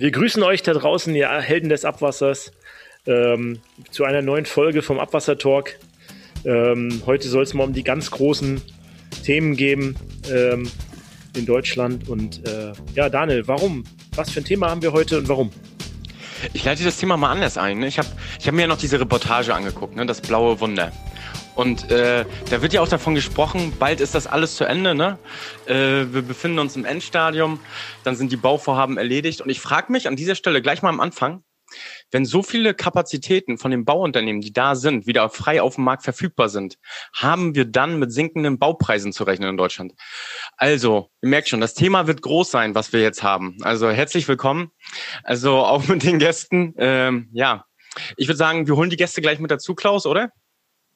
Wir grüßen euch da draußen, ihr Helden des Abwassers, ähm, zu einer neuen Folge vom Abwasser-Talk. Ähm, heute soll es mal um die ganz großen Themen gehen ähm, in Deutschland. Und äh, ja, Daniel, warum? Was für ein Thema haben wir heute und warum? Ich leite das Thema mal anders ein. Ne? Ich habe ich hab mir ja noch diese Reportage angeguckt, ne? das blaue Wunder. Und äh, da wird ja auch davon gesprochen, bald ist das alles zu Ende. Ne? Äh, wir befinden uns im Endstadium, dann sind die Bauvorhaben erledigt. Und ich frage mich an dieser Stelle gleich mal am Anfang, wenn so viele Kapazitäten von den Bauunternehmen, die da sind, wieder frei auf dem Markt verfügbar sind, haben wir dann mit sinkenden Baupreisen zu rechnen in Deutschland. Also, ihr merkt schon, das Thema wird groß sein, was wir jetzt haben. Also herzlich willkommen. Also auch mit den Gästen. Ähm, ja, ich würde sagen, wir holen die Gäste gleich mit dazu, Klaus, oder?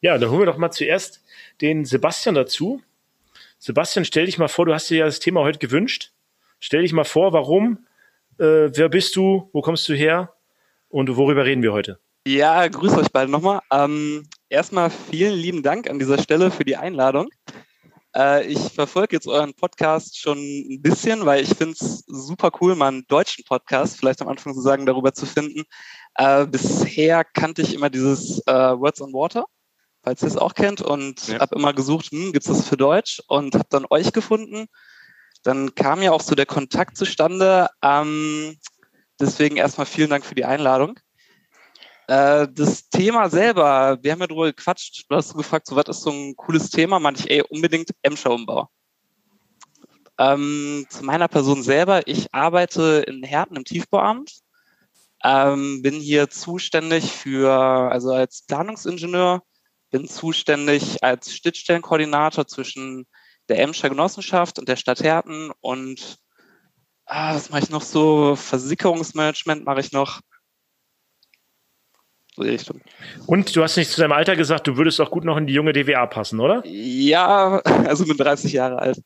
Ja, dann holen wir doch mal zuerst den Sebastian dazu. Sebastian, stell dich mal vor, du hast dir ja das Thema heute gewünscht. Stell dich mal vor, warum, äh, wer bist du, wo kommst du her und worüber reden wir heute? Ja, grüß euch beide nochmal. Ähm, erstmal vielen lieben Dank an dieser Stelle für die Einladung. Äh, ich verfolge jetzt euren Podcast schon ein bisschen, weil ich finde es super cool, mal einen deutschen Podcast vielleicht am Anfang zu sagen, darüber zu finden. Äh, bisher kannte ich immer dieses äh, Words on Water falls ihr es auch kennt, und ja. habe immer gesucht, hm, gibt es das für Deutsch und habe dann euch gefunden. Dann kam ja auch so der Kontakt zustande. Ähm, deswegen erstmal vielen Dank für die Einladung. Äh, das Thema selber, wir haben ja drüber gequatscht, du hast gefragt, so was ist so ein cooles Thema? Meinte ich, ey, unbedingt Emscher-Umbau. Ähm, zu meiner Person selber, ich arbeite in Herten im Tiefbauamt, ähm, bin hier zuständig für, also als Planungsingenieur bin zuständig als Schnittstellenkoordinator zwischen der Emscher Genossenschaft und der Stadt Herten und ah, was mache ich noch so? Versicherungsmanagement mache ich noch. Richtung. Und du hast nicht zu deinem Alter gesagt, du würdest auch gut noch in die junge DWA passen, oder? Ja, also mit 30 Jahre alt.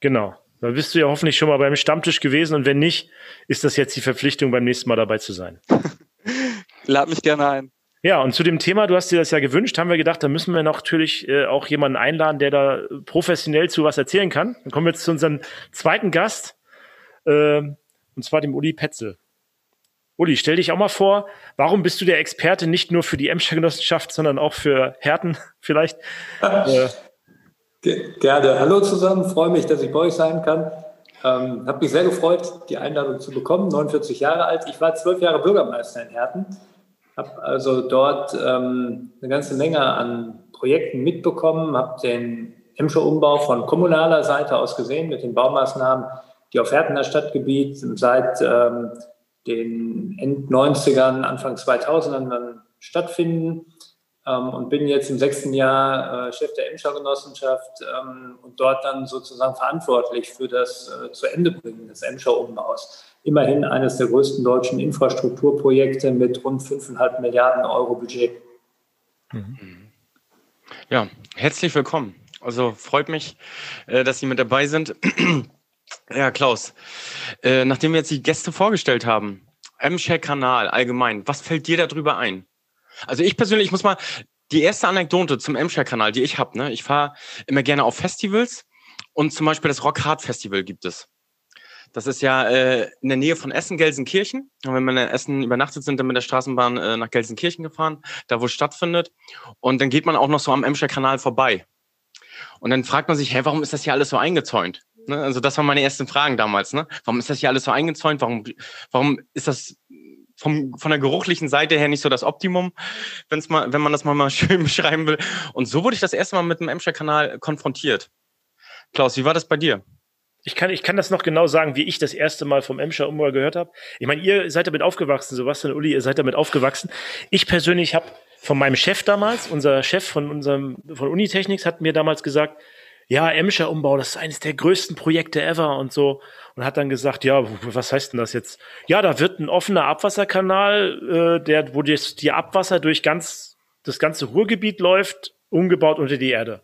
Genau. Da bist du ja hoffentlich schon mal beim Stammtisch gewesen und wenn nicht, ist das jetzt die Verpflichtung, beim nächsten Mal dabei zu sein. Lad mich gerne ein. Ja, und zu dem Thema, du hast dir das ja gewünscht, haben wir gedacht, da müssen wir natürlich äh, auch jemanden einladen, der da professionell zu was erzählen kann. Dann kommen wir jetzt zu unserem zweiten Gast, äh, und zwar dem Uli Petzel. Uli, stell dich auch mal vor, warum bist du der Experte nicht nur für die Emscher Genossenschaft, sondern auch für Härten vielleicht? äh. Gerne. Hallo zusammen, freue mich, dass ich bei euch sein kann. Ähm, habe mich sehr gefreut, die Einladung zu bekommen. 49 Jahre alt. Ich war zwölf Jahre Bürgermeister in Herten habe also dort ähm, eine ganze Menge an Projekten mitbekommen, habe den Emscher Umbau von kommunaler Seite aus gesehen mit den Baumaßnahmen, die auf Hertener Stadtgebiet seit ähm, den End 90ern, Anfang 2000ern dann stattfinden. Ähm, und bin jetzt im sechsten Jahr äh, Chef der Emscher Genossenschaft ähm, und dort dann sozusagen verantwortlich für das äh, zu Ende bringen des Emscher Umbaus immerhin eines der größten deutschen Infrastrukturprojekte mit rund 5,5 Milliarden Euro Budget. Mhm. Ja, herzlich willkommen. Also freut mich, äh, dass Sie mit dabei sind. Ja, Klaus, äh, nachdem wir jetzt die Gäste vorgestellt haben, M-Share-Kanal allgemein, was fällt dir darüber ein? Also ich persönlich, ich muss mal, die erste Anekdote zum M-Share-Kanal, die ich habe, ne, ich fahre immer gerne auf Festivals und zum Beispiel das Rock Hard Festival gibt es. Das ist ja äh, in der Nähe von Essen, Gelsenkirchen. Und wenn man in Essen übernachtet, sind dann mit der Straßenbahn äh, nach Gelsenkirchen gefahren, da wo es stattfindet. Und dann geht man auch noch so am Emscher Kanal vorbei. Und dann fragt man sich, hä, warum ist das hier alles so eingezäunt? Ne? Also das waren meine ersten Fragen damals. Ne? Warum ist das hier alles so eingezäunt? Warum, warum ist das vom, von der geruchlichen Seite her nicht so das Optimum, wenn's mal, wenn man das mal, mal schön beschreiben will? Und so wurde ich das erste Mal mit dem Emscher Kanal konfrontiert. Klaus, wie war das bei dir? Ich kann, ich kann das noch genau sagen, wie ich das erste Mal vom Emscher Umbau gehört habe. Ich meine, ihr seid damit aufgewachsen, Sebastian Uli, ihr seid damit aufgewachsen. Ich persönlich habe von meinem Chef damals, unser Chef von unserem von Unitechnics hat mir damals gesagt, ja, Emscher Umbau, das ist eines der größten Projekte ever und so. Und hat dann gesagt, ja, was heißt denn das jetzt? Ja, da wird ein offener Abwasserkanal, äh, der, wo das, die Abwasser durch ganz das ganze Ruhrgebiet läuft, umgebaut unter die Erde.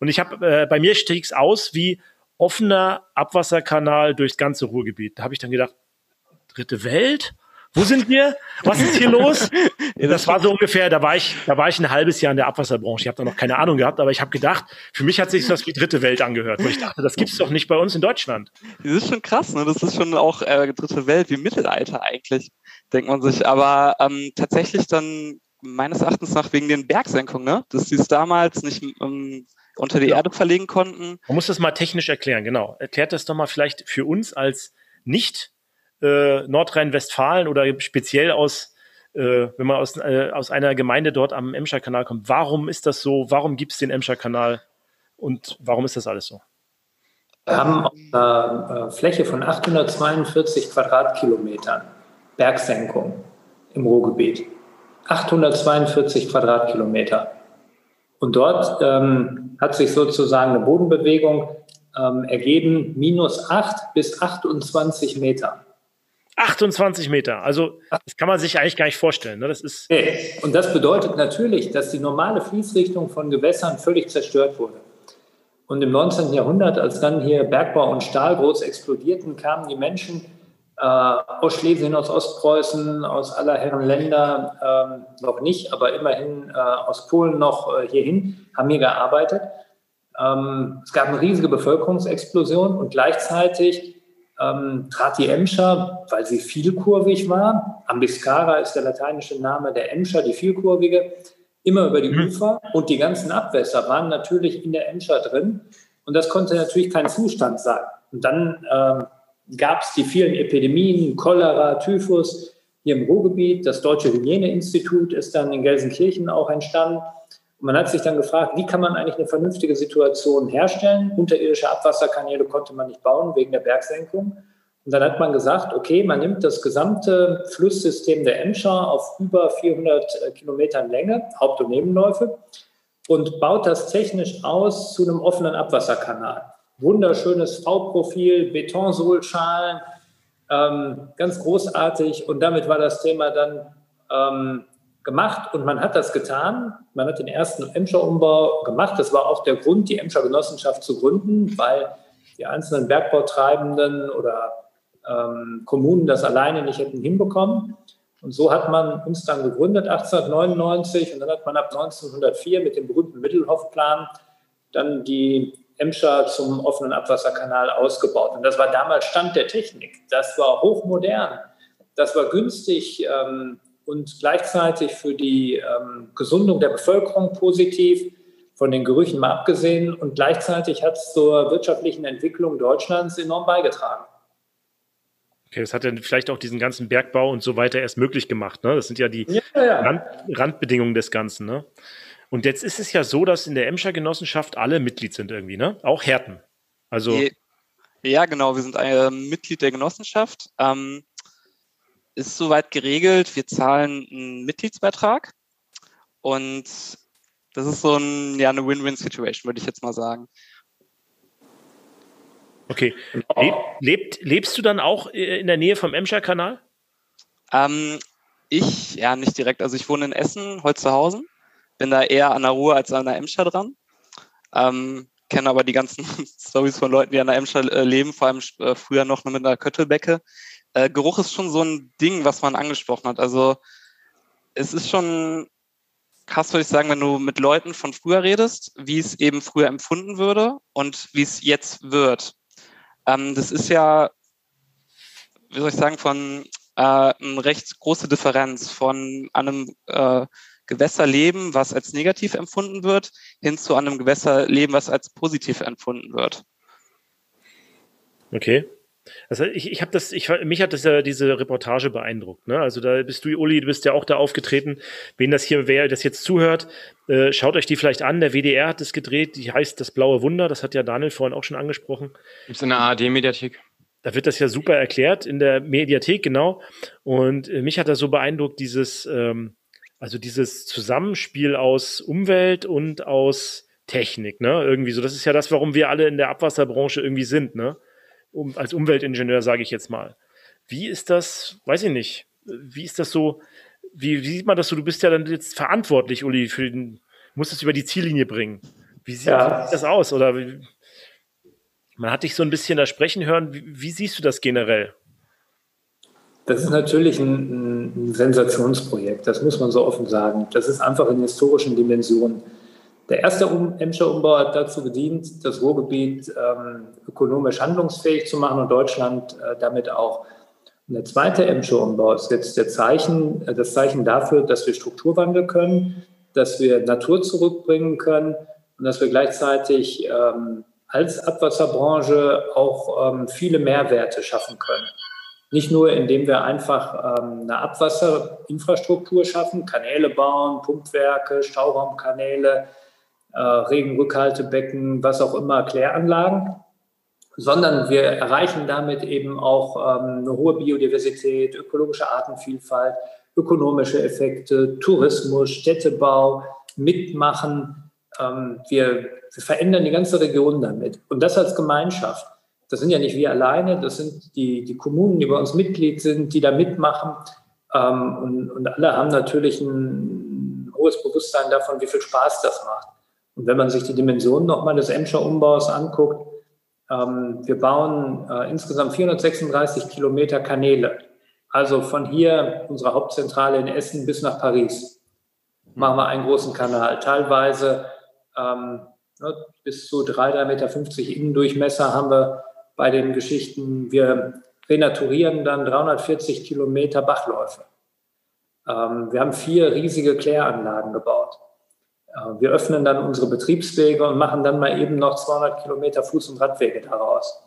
Und ich habe, äh, bei mir stieg's aus wie offener Abwasserkanal durchs ganze Ruhrgebiet. Da habe ich dann gedacht, dritte Welt? Wo sind wir? Was ist hier los? das war so ungefähr, da war ich, da war ich ein halbes Jahr in der Abwasserbranche. Ich habe da noch keine Ahnung gehabt, aber ich habe gedacht, für mich hat sich das wie dritte Welt angehört. Wo ich dachte, das gibt's doch nicht bei uns in Deutschland. Das ist schon krass, ne? Das ist schon auch äh, dritte Welt wie Mittelalter eigentlich, denkt man sich. Aber ähm, tatsächlich dann meines Erachtens nach wegen den Bergsenkungen, ne? Dass sie es damals nicht ähm, unter die ja. Erde verlegen konnten. Man muss das mal technisch erklären, genau. Erklärt das doch mal vielleicht für uns als nicht äh, Nordrhein-Westfalen oder speziell aus, äh, wenn man aus, äh, aus einer Gemeinde dort am Emscher-Kanal kommt. Warum ist das so? Warum gibt es den Emscher-Kanal? Und warum ist das alles so? Wir haben auf einer äh, Fläche von 842 Quadratkilometern Bergsenkung im Ruhrgebiet. 842 Quadratkilometer. Und dort ähm, hat sich sozusagen eine Bodenbewegung ähm, ergeben, minus 8 bis 28 Meter. 28 Meter. Also das kann man sich eigentlich gar nicht vorstellen. Ne? Das ist und das bedeutet natürlich, dass die normale Fließrichtung von Gewässern völlig zerstört wurde. Und im 19. Jahrhundert, als dann hier Bergbau und Stahl groß explodierten, kamen die Menschen aus Schlesien, aus Ostpreußen, aus aller Herren Länder, ähm, noch nicht, aber immerhin äh, aus Polen noch äh, hierhin, haben hier gearbeitet. Ähm, es gab eine riesige Bevölkerungsexplosion und gleichzeitig ähm, trat die Emscher, weil sie vielkurvig war, Ambiscara ist der lateinische Name der Emscher, die vielkurvige, immer über die mhm. Ufer und die ganzen Abwässer waren natürlich in der Emscher drin und das konnte natürlich kein Zustand sein. Und dann ähm, gab es die vielen Epidemien, Cholera, Typhus hier im Ruhrgebiet. Das Deutsche Hygieneinstitut ist dann in Gelsenkirchen auch entstanden. Und man hat sich dann gefragt, wie kann man eigentlich eine vernünftige Situation herstellen? Unterirdische Abwasserkanäle konnte man nicht bauen wegen der Bergsenkung. Und dann hat man gesagt, okay, man nimmt das gesamte Flusssystem der Emscher auf über 400 äh, Kilometern Länge, Haupt- und Nebenläufe, und baut das technisch aus zu einem offenen Abwasserkanal. Wunderschönes V-Profil, Betonsohlschalen, ähm, ganz großartig. Und damit war das Thema dann ähm, gemacht und man hat das getan. Man hat den ersten Emscher-Umbau gemacht. Das war auch der Grund, die Emscher Genossenschaft zu gründen, weil die einzelnen Bergbautreibenden oder ähm, Kommunen das alleine nicht hätten hinbekommen. Und so hat man uns dann gegründet 1899 und dann hat man ab 1904 mit dem berühmten Mittelhoffplan dann die Emscher zum offenen Abwasserkanal ausgebaut. Und das war damals Stand der Technik. Das war hochmodern. Das war günstig. Ähm, und gleichzeitig für die ähm, Gesundung der Bevölkerung positiv, von den Gerüchen mal abgesehen. Und gleichzeitig hat es zur wirtschaftlichen Entwicklung Deutschlands enorm beigetragen. Okay, das hat dann vielleicht auch diesen ganzen Bergbau und so weiter erst möglich gemacht. Ne? Das sind ja die ja, ja. Rand, Randbedingungen des Ganzen. Ne? Und jetzt ist es ja so, dass in der Emscher Genossenschaft alle Mitglied sind irgendwie, ne? Auch Härten. Also ja, genau. Wir sind äh, Mitglied der Genossenschaft. Ähm, ist soweit geregelt. Wir zahlen einen Mitgliedsbeitrag und das ist so ein, ja, eine Win-Win-Situation, würde ich jetzt mal sagen. Okay. Leb, lebt, lebst du dann auch äh, in der Nähe vom Emscher-Kanal? Ähm, ich, ja, nicht direkt. Also ich wohne in Essen, Holzerhausen. Bin da eher an der Ruhr als an der Emscher dran. Ähm, kenne aber die ganzen Stories von Leuten, die an der Emscher äh, leben, vor allem äh, früher noch mit einer Köttelbecke. Äh, Geruch ist schon so ein Ding, was man angesprochen hat. Also es ist schon krass, würde ich sagen, wenn du mit Leuten von früher redest, wie es eben früher empfunden würde und wie es jetzt wird. Ähm, das ist ja, wie soll ich sagen, von äh, eine recht große Differenz von einem äh, Gewässerleben, was als negativ empfunden wird, hin zu einem Gewässerleben, was als positiv empfunden wird. Okay. Also ich, ich habe das, ich, mich hat das ja diese Reportage beeindruckt. Ne? Also da bist du, Uli, du bist ja auch da aufgetreten. Wen das hier, wer das jetzt zuhört, äh, schaut euch die vielleicht an. Der WDR hat das gedreht, die heißt Das Blaue Wunder, das hat ja Daniel vorhin auch schon angesprochen. Gibt es in der ARD-Mediathek? Da wird das ja super erklärt in der Mediathek, genau. Und äh, mich hat das so beeindruckt, dieses, ähm, also dieses Zusammenspiel aus Umwelt und aus Technik, ne? Irgendwie so. Das ist ja das, warum wir alle in der Abwasserbranche irgendwie sind, ne? um, als Umweltingenieur, sage ich jetzt mal. Wie ist das, weiß ich nicht, wie ist das so, wie, wie, sieht man das so, du bist ja dann jetzt verantwortlich, Uli, für den, musst es über die Ziellinie bringen. Wie sieht, ja. wie sieht das aus? Oder wie, man hat dich so ein bisschen da sprechen hören, wie, wie siehst du das generell? Das ist natürlich ein, ein, Sensationsprojekt, das muss man so offen sagen. Das ist einfach in historischen Dimensionen. Der erste um Emscher Umbau hat dazu gedient, das Ruhrgebiet ähm, ökonomisch handlungsfähig zu machen und Deutschland äh, damit auch. Und der zweite Emscher Umbau ist jetzt der Zeichen, äh, das Zeichen dafür, dass wir Strukturwandel können, dass wir Natur zurückbringen können und dass wir gleichzeitig ähm, als Abwasserbranche auch ähm, viele Mehrwerte schaffen können. Nicht nur, indem wir einfach ähm, eine Abwasserinfrastruktur schaffen, Kanäle bauen, Pumpwerke, Stauraumkanäle, äh, Regenrückhaltebecken, was auch immer, Kläranlagen, sondern wir erreichen damit eben auch ähm, eine hohe Biodiversität, ökologische Artenvielfalt, ökonomische Effekte, Tourismus, Städtebau, Mitmachen. Ähm, wir, wir verändern die ganze Region damit. Und das als Gemeinschaft. Das sind ja nicht wir alleine, das sind die, die Kommunen, die bei uns Mitglied sind, die da mitmachen. Ähm, und, und alle haben natürlich ein hohes Bewusstsein davon, wie viel Spaß das macht. Und wenn man sich die Dimensionen nochmal des Emscher Umbaus anguckt, ähm, wir bauen äh, insgesamt 436 Kilometer Kanäle. Also von hier, unserer Hauptzentrale in Essen, bis nach Paris machen wir einen großen Kanal. Teilweise ähm, ne, bis zu 3,50 Meter Innendurchmesser haben wir bei den Geschichten. Wir renaturieren dann 340 Kilometer Bachläufe. Ähm, wir haben vier riesige Kläranlagen gebaut. Äh, wir öffnen dann unsere Betriebswege und machen dann mal eben noch 200 Kilometer Fuß- und Radwege daraus.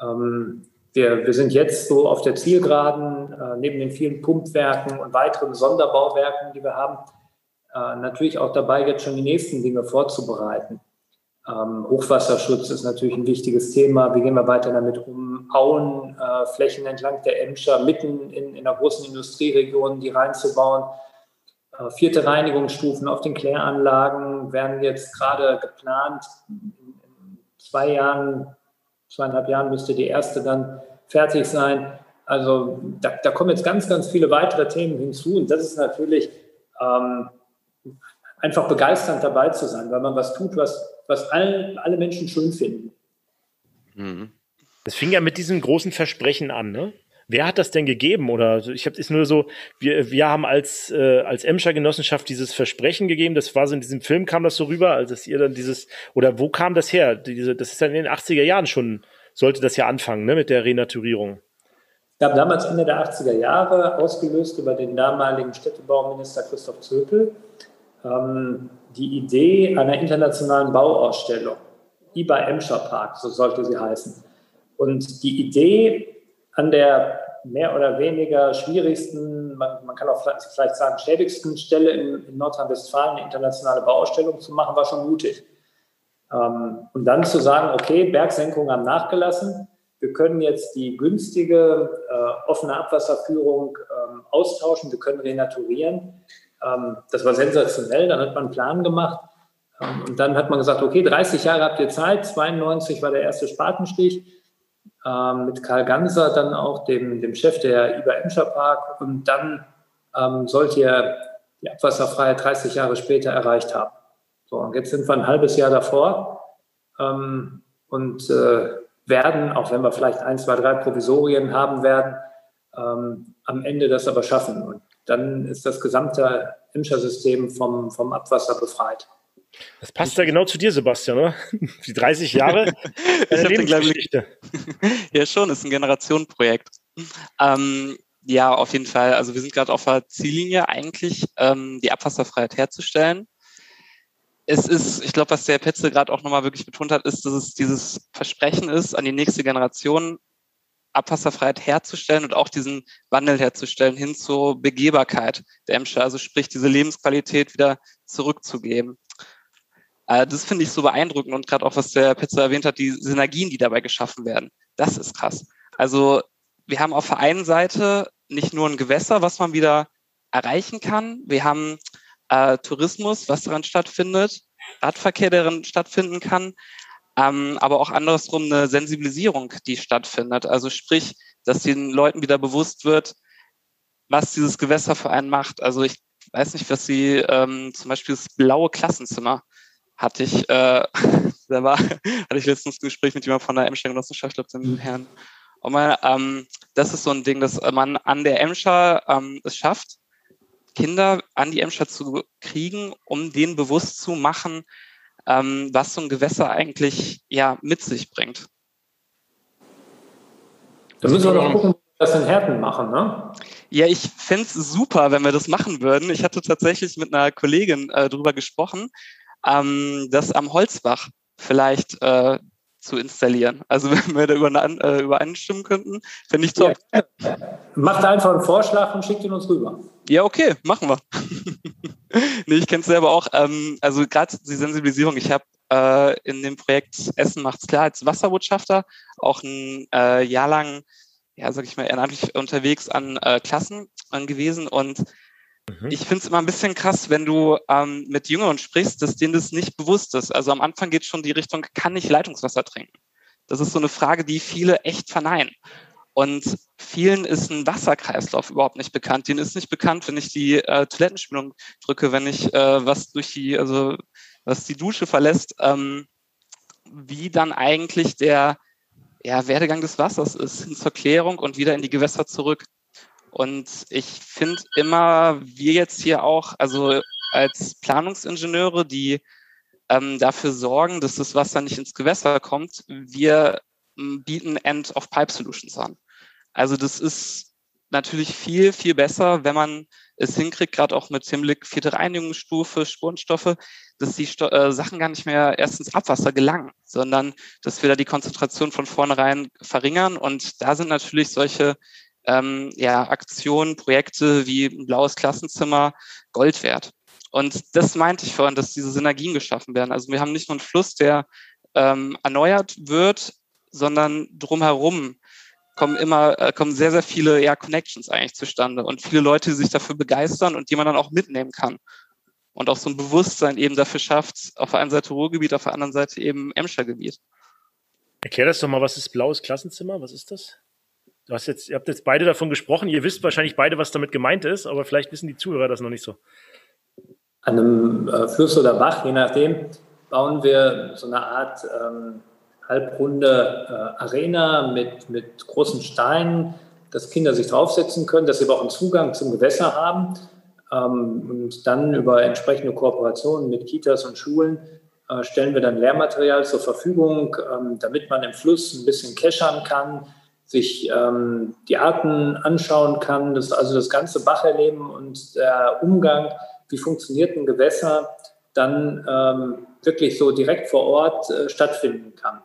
Ähm, wir, wir sind jetzt so auf der Zielgeraden, äh, neben den vielen Pumpwerken und weiteren Sonderbauwerken, die wir haben, äh, natürlich auch dabei, jetzt schon die nächsten Dinge vorzubereiten. Ähm, Hochwasserschutz ist natürlich ein wichtiges Thema. Wie gehen wir weiter damit um? Auen, Flächen entlang der Emscher, mitten in, in einer großen Industrieregion, die reinzubauen äh, vierte Reinigungsstufen auf den Kläranlagen werden jetzt gerade geplant. In zwei Jahren, zweieinhalb Jahren müsste die erste dann fertig sein. Also da, da kommen jetzt ganz, ganz viele weitere Themen hinzu und das ist natürlich ähm, einfach begeisternd dabei zu sein, weil man was tut, was, was alle, alle Menschen schön finden. Mhm. Das fing ja mit diesem großen Versprechen an, ne? Wer hat das denn gegeben? Oder ich habe es nur so, wir, wir haben als, äh, als Emscher Genossenschaft dieses Versprechen gegeben. Das war so in diesem Film kam das so rüber, als dass ihr dann dieses, oder wo kam das her? Diese, das ist dann in den 80er Jahren schon, sollte das ja anfangen, ne, mit der Renaturierung. Wir haben damals Ende der 80er Jahre ausgelöst über den damaligen Städtebauminister Christoph Zöpel ähm, die Idee einer internationalen Bauausstellung, IBA Emscher Park, so sollte sie heißen. Und die Idee, an der mehr oder weniger schwierigsten, man, man kann auch vielleicht sagen schäbigsten Stelle in, in Nordrhein-Westfalen eine internationale Bauausstellung zu machen, war schon mutig. Ähm, und dann zu sagen, okay, Bergsenkungen haben nachgelassen, wir können jetzt die günstige äh, offene Abwasserführung ähm, austauschen, wir können renaturieren. Ähm, das war sensationell, dann hat man einen Plan gemacht. Ähm, und dann hat man gesagt, okay, 30 Jahre habt ihr Zeit, 92 war der erste Spatenstich ähm, mit Karl Ganser, dann auch dem, dem Chef der IBA Emscher Park. Und dann ähm, sollte er die Abwasserfreiheit 30 Jahre später erreicht haben. So, und jetzt sind wir ein halbes Jahr davor ähm, und äh, werden, auch wenn wir vielleicht ein, zwei, drei Provisorien haben werden, ähm, am Ende das aber schaffen. Und dann ist das gesamte Emscher-System vom, vom Abwasser befreit. Das passt ja genau zu dir, Sebastian, oder? Die 30 Jahre ich Lebensgeschichte. ja, schon, ist ein Generationenprojekt. Ähm, ja, auf jeden Fall. Also wir sind gerade auf der Ziellinie eigentlich, ähm, die Abwasserfreiheit herzustellen. Es ist, ich glaube, was der Petze gerade auch nochmal wirklich betont hat, ist, dass es dieses Versprechen ist, an die nächste Generation Abwasserfreiheit herzustellen und auch diesen Wandel herzustellen hin zur Begehbarkeit der Emscher, also sprich diese Lebensqualität wieder zurückzugeben. Äh, das finde ich so beeindruckend und gerade auch, was der Pizza erwähnt hat, die Synergien, die dabei geschaffen werden. Das ist krass. Also wir haben auf der einen Seite nicht nur ein Gewässer, was man wieder erreichen kann. Wir haben äh, Tourismus, was daran stattfindet, Radverkehr, der daran stattfinden kann, ähm, aber auch andersrum eine Sensibilisierung, die stattfindet. Also sprich, dass den Leuten wieder bewusst wird, was dieses Gewässer für einen macht. Also ich weiß nicht, was sie ähm, zum Beispiel das blaue Klassenzimmer hatte ich, äh, da war, hatte ich letztens ein Gespräch mit jemandem von der Emscher Genossenschaft, ich glaube, dem Herrn Und man, ähm, das ist so ein Ding, dass man an der Emscher ähm, es schafft, Kinder an die Emscher zu kriegen, um denen bewusst zu machen, ähm, was so ein Gewässer eigentlich ja mit sich bringt. Da müssen wir noch gucken, das in Härten machen, ne? Ja, ich fände es super, wenn wir das machen würden. Ich hatte tatsächlich mit einer Kollegin äh, drüber gesprochen, ähm, dass am Holzbach vielleicht äh, zu installieren. Also wenn wir da über, äh, übereinstimmen könnten, finde ich top. Ja. Macht einfach einen Vorschlag und schickt ihn uns rüber. Ja, okay, machen wir. nee, ich kenne es selber auch. Ähm, also gerade die Sensibilisierung. Ich habe äh, in dem Projekt Essen macht's klar als Wasserbotschafter auch ein äh, Jahr lang, ja, sag ich mal, ehrenamtlich unterwegs an äh, Klassen gewesen und. Ich finde es immer ein bisschen krass, wenn du ähm, mit Jüngeren sprichst, dass denen das nicht bewusst ist. Also am Anfang geht schon die Richtung, kann ich Leitungswasser trinken? Das ist so eine Frage, die viele echt verneinen. Und vielen ist ein Wasserkreislauf überhaupt nicht bekannt. Denen ist nicht bekannt, wenn ich die äh, Toilettenspülung drücke, wenn ich äh, was durch die, also was die Dusche verlässt, ähm, wie dann eigentlich der ja, Werdegang des Wassers ist hin zur Klärung und wieder in die Gewässer zurück. Und ich finde immer, wir jetzt hier auch, also als Planungsingenieure, die ähm, dafür sorgen, dass das Wasser nicht ins Gewässer kommt, wir bieten End-of-Pipe-Solutions an. Also das ist natürlich viel, viel besser, wenn man es hinkriegt, gerade auch mit Hinblick vierte Reinigungsstufe, Spurenstoffe, dass die Sto äh, Sachen gar nicht mehr erst ins Abwasser gelangen, sondern dass wir da die Konzentration von vornherein verringern. Und da sind natürlich solche ähm, ja, Aktionen, Projekte wie ein blaues Klassenzimmer Gold wert. Und das meinte ich vorhin, dass diese Synergien geschaffen werden. Also wir haben nicht nur einen Fluss, der ähm, erneuert wird, sondern drumherum kommen immer, äh, kommen sehr, sehr viele ja, Connections eigentlich zustande und viele Leute, die sich dafür begeistern und die man dann auch mitnehmen kann. Und auch so ein Bewusstsein eben dafür schafft, auf der einen Seite Ruhrgebiet, auf der anderen Seite eben Emscher Gebiet. Erklär das doch mal, was ist blaues Klassenzimmer? Was ist das? Du hast jetzt, ihr habt jetzt beide davon gesprochen. Ihr wisst wahrscheinlich beide, was damit gemeint ist, aber vielleicht wissen die Zuhörer das noch nicht so. An einem äh, Fluss oder Bach, je nachdem, bauen wir so eine Art ähm, halbrunde äh, Arena mit, mit großen Steinen, dass Kinder sich draufsetzen können, dass sie aber auch einen Zugang zum Gewässer haben ähm, und dann über entsprechende Kooperationen mit Kitas und Schulen äh, stellen wir dann Lehrmaterial zur Verfügung, ähm, damit man im Fluss ein bisschen keschern kann, sich ähm, die Arten anschauen kann, das, also das ganze Bacherleben und der Umgang, wie funktioniert ein Gewässer, dann ähm, wirklich so direkt vor Ort äh, stattfinden kann.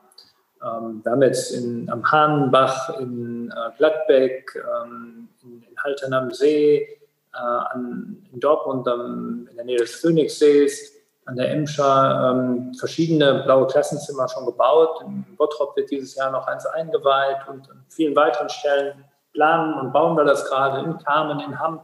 Ähm, wir haben jetzt in, am Hahnenbach, in äh, Gladbeck, ähm, in, in Haltern am See, äh, an, in Dortmund am, in der Nähe des Phoenixsees, an der Emscher ähm, verschiedene blaue Klassenzimmer schon gebaut. In Bottrop wird dieses Jahr noch eins eingeweiht und an vielen weiteren Stellen planen und bauen wir das gerade in Kamen, in Hamm,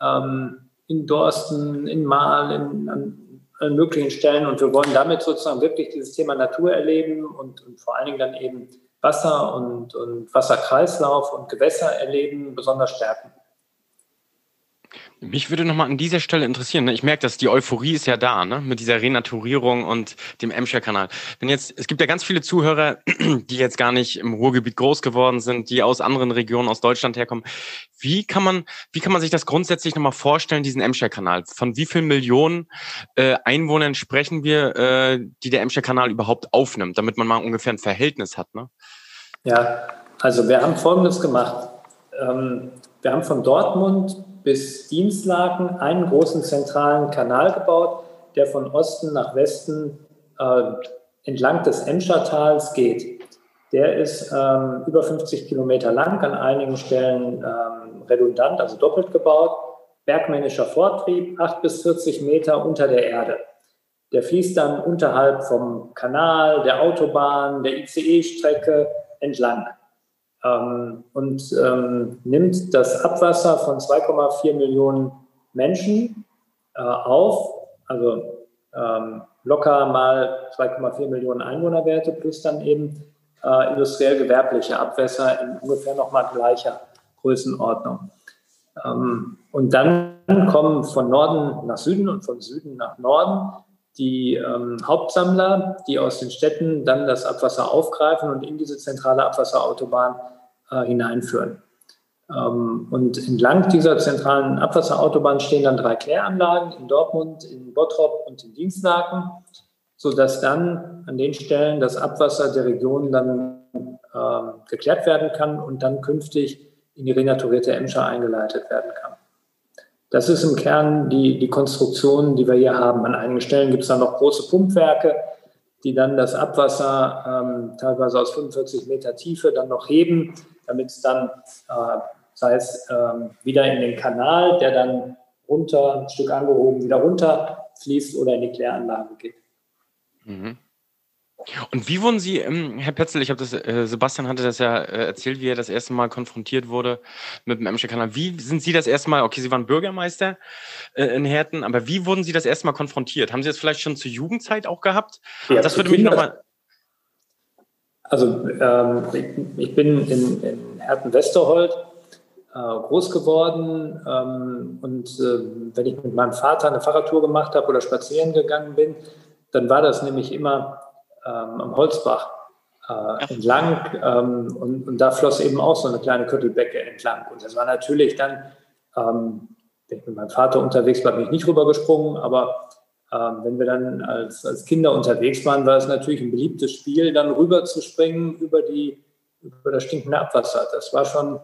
ähm, in Dorsten, in Mahl, in, an, allen möglichen Stellen. Und wir wollen damit sozusagen wirklich dieses Thema Natur erleben und, und vor allen Dingen dann eben Wasser und, und Wasserkreislauf und Gewässer erleben, besonders stärken. Mich würde nochmal an dieser Stelle interessieren, ne? ich merke, dass die Euphorie ist ja da, ne? mit dieser Renaturierung und dem Emscher-Kanal. Wenn jetzt, es gibt ja ganz viele Zuhörer, die jetzt gar nicht im Ruhrgebiet groß geworden sind, die aus anderen Regionen aus Deutschland herkommen. Wie kann man, wie kann man sich das grundsätzlich nochmal vorstellen, diesen Emscher-Kanal? Von wie vielen Millionen äh, Einwohnern sprechen wir, äh, die der Emscher-Kanal überhaupt aufnimmt, damit man mal ungefähr ein Verhältnis hat? Ne? Ja, also wir haben Folgendes gemacht. Ähm, wir haben von Dortmund bis Dienstlaken einen großen zentralen Kanal gebaut, der von Osten nach Westen äh, entlang des Emschertals geht. Der ist ähm, über 50 Kilometer lang, an einigen Stellen ähm, redundant, also doppelt gebaut. Bergmännischer Vortrieb, 8 bis 40 Meter unter der Erde. Der fließt dann unterhalb vom Kanal, der Autobahn, der ICE-Strecke entlang ähm, und ähm, nimmt das Abwasser von 2,4 Millionen Menschen äh, auf, also ähm, locker mal 2,4 Millionen Einwohnerwerte plus dann eben äh, industriell-gewerbliche Abwässer in ungefähr nochmal gleicher Größenordnung. Ähm, und dann kommen von Norden nach Süden und von Süden nach Norden die ähm, Hauptsammler, die aus den Städten dann das Abwasser aufgreifen und in diese zentrale Abwasserautobahn äh, hineinführen. Ähm, und entlang dieser zentralen Abwasserautobahn stehen dann drei Kläranlagen in Dortmund, in Bottrop und in Dienstlaken, sodass dann an den Stellen das Abwasser der Region dann äh, geklärt werden kann und dann künftig in die renaturierte Emscher eingeleitet werden kann. Das ist im Kern die, die Konstruktion, die wir hier haben. An einigen Stellen gibt es dann noch große Pumpwerke, die dann das Abwasser ähm, teilweise aus 45 Meter Tiefe dann noch heben, damit es dann, äh, sei es ähm, wieder in den Kanal, der dann runter, ein Stück angehoben, wieder runter fließt oder in die Kläranlage geht. Mhm. Und wie wurden Sie, ähm, Herr Petzel, ich habe das, äh, Sebastian hatte das ja äh, erzählt, wie er das erste Mal konfrontiert wurde mit dem Emscher Kanal. Wie sind Sie das erste Mal, okay, Sie waren Bürgermeister äh, in Herten, aber wie wurden Sie das erste Mal konfrontiert? Haben Sie das vielleicht schon zur Jugendzeit auch gehabt? Ja, das würde mich nochmal. Also ähm, ich, ich, bin in, in Herten-Westerhold äh, groß geworden ähm, und äh, wenn ich mit meinem Vater eine Fahrradtour gemacht habe oder spazieren gegangen bin, dann war das nämlich immer ähm, am Holzbach äh, entlang ähm, und, und, da floss eben auch so eine kleine Küttelbecke entlang. Und das war natürlich dann, ähm, wenn ich mit meinem Vater unterwegs war, bin ich nicht rübergesprungen, aber ähm, wenn wir dann als, als Kinder unterwegs waren, war es natürlich ein beliebtes Spiel, dann rüber zu springen über, die, über das stinkende Abwasser. Das war schon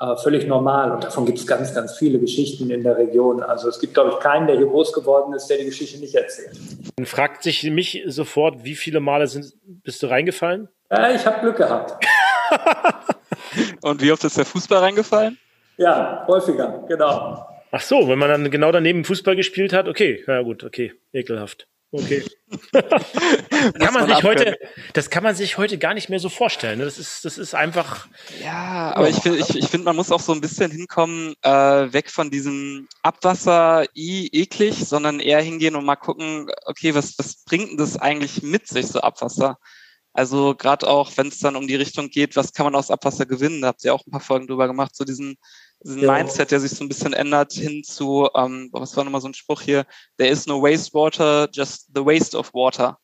äh, völlig normal. Und davon gibt es ganz, ganz viele Geschichten in der Region. Also es gibt, glaube ich, keinen, der hier groß geworden ist, der die Geschichte nicht erzählt. Man fragt sich mich sofort, wie viele Male sind, bist du reingefallen? Ja, ich habe Glück gehabt. Und wie oft ist der Fußball reingefallen? Ja, häufiger, genau. Ach so, wenn man dann genau daneben Fußball gespielt hat, okay, ja gut, okay, ekelhaft. Okay. kann man sich heute, das kann man sich heute gar nicht mehr so vorstellen. Ne? Das ist, das ist einfach. Ja, aber ich finde, ich, ich finde, man muss auch so ein bisschen hinkommen, äh, weg von diesem Abwasser, i, eklig, sondern eher hingehen und mal gucken, okay, was, was bringt denn das eigentlich mit sich, so Abwasser? Also gerade auch, wenn es dann um die Richtung geht, was kann man aus Abwasser gewinnen? Da habt ihr auch ein paar Folgen drüber gemacht, so diesen diesen ja. Mindset, der sich so ein bisschen ändert, hin zu, ähm, was war nochmal so ein Spruch hier, there is no wastewater, just the waste of water.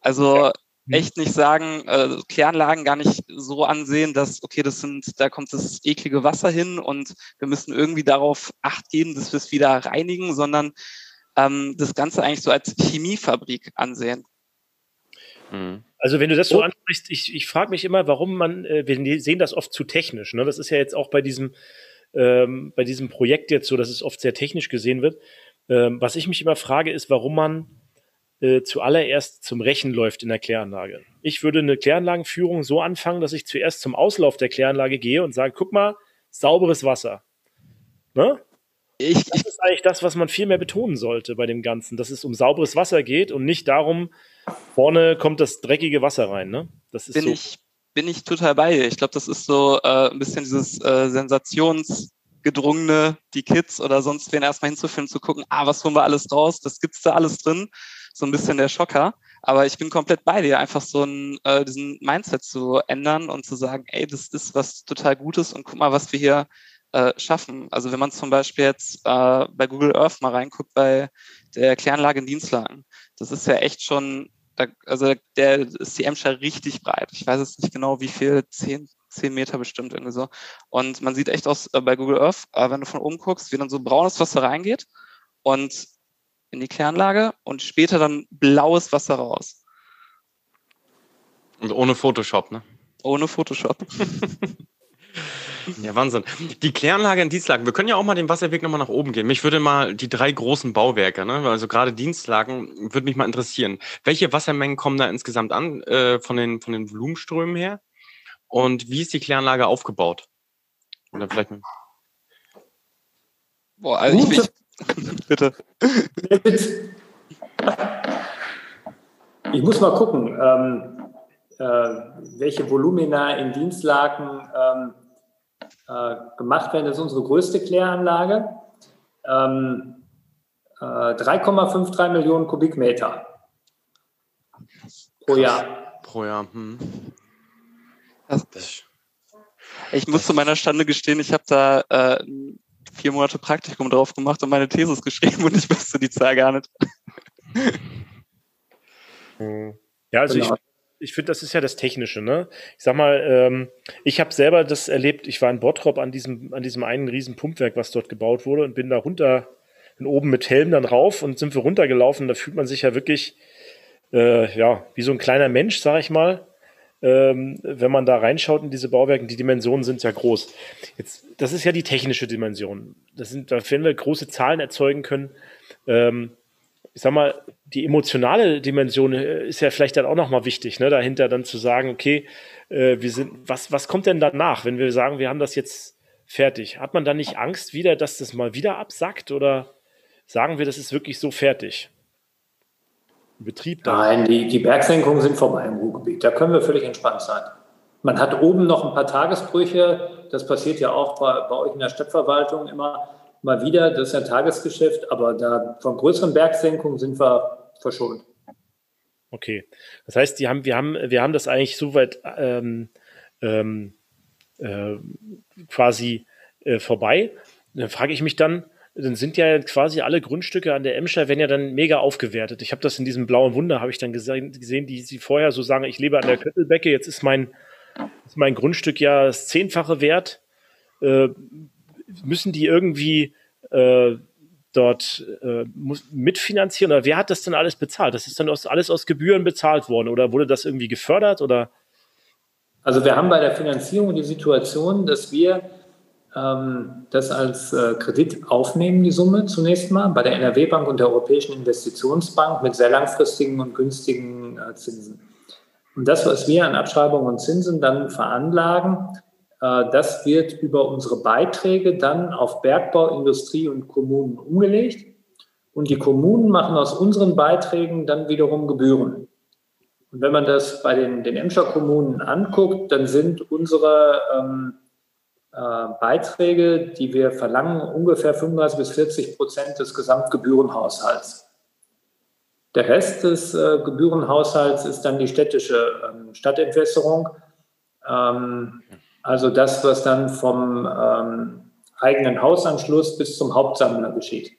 Also ja. Mhm. echt nicht sagen, äh, Kläranlagen gar nicht so ansehen, dass, okay, das sind, da kommt das eklige Wasser hin und wir müssen irgendwie darauf acht geben, dass wir es wieder reinigen, sondern ähm, das Ganze eigentlich so als Chemiefabrik ansehen. Mhm. Also wenn du das so ansprichst, ich, ich frage mich immer, warum man, äh, wir sehen das oft zu technisch. Ne? Das ist ja jetzt auch bei diesem, ähm, bei diesem Projekt jetzt so, dass es oft sehr technisch gesehen wird. Ähm, was ich mich immer frage, ist, warum man äh, zuallererst zum Rechen läuft in der Kläranlage. Ich würde eine Kläranlagenführung so anfangen, dass ich zuerst zum Auslauf der Kläranlage gehe und sage, guck mal, sauberes Wasser. Ne? Ich, das ist eigentlich das, was man viel mehr betonen sollte bei dem Ganzen, dass es um sauberes Wasser geht und nicht darum, vorne kommt das dreckige Wasser rein. Ne? Das ist bin, so. ich, bin ich total bei dir. Ich glaube, das ist so äh, ein bisschen dieses äh, Sensationsgedrungene, die Kids oder sonst wen erstmal hinzufinden, zu gucken, ah, was holen wir alles raus, das gibt's da alles drin. So ein bisschen der Schocker. Aber ich bin komplett bei dir, einfach so ein, äh, diesen Mindset zu ändern und zu sagen, ey, das ist was total Gutes und guck mal, was wir hier äh, schaffen. Also wenn man zum Beispiel jetzt äh, bei Google Earth mal reinguckt bei der Kläranlage in Dienstlagen, das ist ja echt schon, da, also der ist die Emscher richtig breit. Ich weiß jetzt nicht genau, wie viel, zehn, zehn Meter bestimmt irgendwie so. Und man sieht echt aus äh, bei Google Earth, wenn du von oben guckst, wie dann so braunes Wasser reingeht und in die Kläranlage und später dann blaues Wasser raus. Und ohne Photoshop, ne? Ohne Photoshop. Ja, Wahnsinn. Die Kläranlage in Dienstlagen, wir können ja auch mal den Wasserweg nochmal nach oben gehen. Mich würde mal die drei großen Bauwerke, ne, also gerade Dienstlagen, würde mich mal interessieren. Welche Wassermengen kommen da insgesamt an, äh, von, den, von den Volumenströmen her? Und wie ist die Kläranlage aufgebaut? Oder vielleicht mal. Boah, also ich, ich, bitte. Ich muss mal gucken, ähm, äh, welche Volumina in Dienstlagen ähm, äh, gemacht werden. Das ist unsere größte Kläranlage. Ähm, äh, 3,53 Millionen Kubikmeter pro Jahr. Pro Jahr. Hm. ich muss zu meiner Stande gestehen, ich habe da äh, vier Monate Praktikum drauf gemacht und meine Thesis geschrieben und ich wusste die Zahl gar nicht. Ja, also genau. ich ich finde, das ist ja das Technische, ne? Ich sag mal, ähm, ich habe selber das erlebt, ich war in Bottrop an diesem, an diesem einen riesen Pumpwerk, was dort gebaut wurde und bin da runter, bin oben mit Helm dann rauf und sind wir runtergelaufen. Da fühlt man sich ja wirklich, äh, ja, wie so ein kleiner Mensch, sag ich mal. Ähm, wenn man da reinschaut in diese Bauwerke, die Dimensionen sind ja groß. Jetzt, das ist ja die technische Dimension. Das sind, da werden wir große Zahlen erzeugen können. Ähm, ich sag mal, die emotionale Dimension äh, ist ja vielleicht dann auch nochmal wichtig, ne? dahinter dann zu sagen, okay, äh, wir sind, was, was kommt denn danach, wenn wir sagen, wir haben das jetzt fertig? Hat man dann nicht Angst wieder, dass das mal wieder absackt oder sagen wir, das ist wirklich so fertig? Betrieb da? Nein, die, die Bergsenkungen sind vorbei im Ruhrgebiet. Da können wir völlig entspannt sein. Man hat oben noch ein paar Tagesbrüche. Das passiert ja auch bei, bei euch in der Stadtverwaltung immer mal wieder, das ist ja Tagesgeschäft, aber da von größeren Bergsenkungen sind wir verschont. Okay. Das heißt, die haben, wir, haben, wir haben das eigentlich soweit ähm, ähm, äh, quasi äh, vorbei. Dann frage ich mich dann, dann sind ja quasi alle Grundstücke an der Emscher werden ja dann mega aufgewertet. Ich habe das in diesem blauen Wunder, habe ich dann gesehen, gesehen, die sie vorher so sagen, ich lebe an der Köttelbecke, jetzt ist mein, ist mein Grundstück ja das Zehnfache wert. Äh, müssen die irgendwie äh, dort äh, muss, mitfinanzieren oder wer hat das denn alles bezahlt? Das ist dann aus, alles aus Gebühren bezahlt worden oder wurde das irgendwie gefördert oder? Also wir haben bei der Finanzierung die Situation, dass wir ähm, das als äh, Kredit aufnehmen, die Summe zunächst mal, bei der NRW Bank und der Europäischen Investitionsbank mit sehr langfristigen und günstigen äh, Zinsen. Und das, was wir an Abschreibungen und Zinsen dann veranlagen, das wird über unsere Beiträge dann auf Bergbau, Industrie und Kommunen umgelegt. Und die Kommunen machen aus unseren Beiträgen dann wiederum Gebühren. Und wenn man das bei den, den Emscher Kommunen anguckt, dann sind unsere ähm, äh, Beiträge, die wir verlangen, ungefähr 35 bis 40 Prozent des Gesamtgebührenhaushalts. Der Rest des äh, Gebührenhaushalts ist dann die städtische ähm, Stadtentwässerung. Ähm, also das, was dann vom ähm, eigenen Hausanschluss bis zum Hauptsammler geschieht.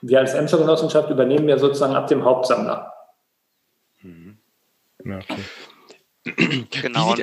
Wir als Emscher Genossenschaft übernehmen ja sozusagen ab dem Hauptsammler. Mhm. Ja, okay. Genau.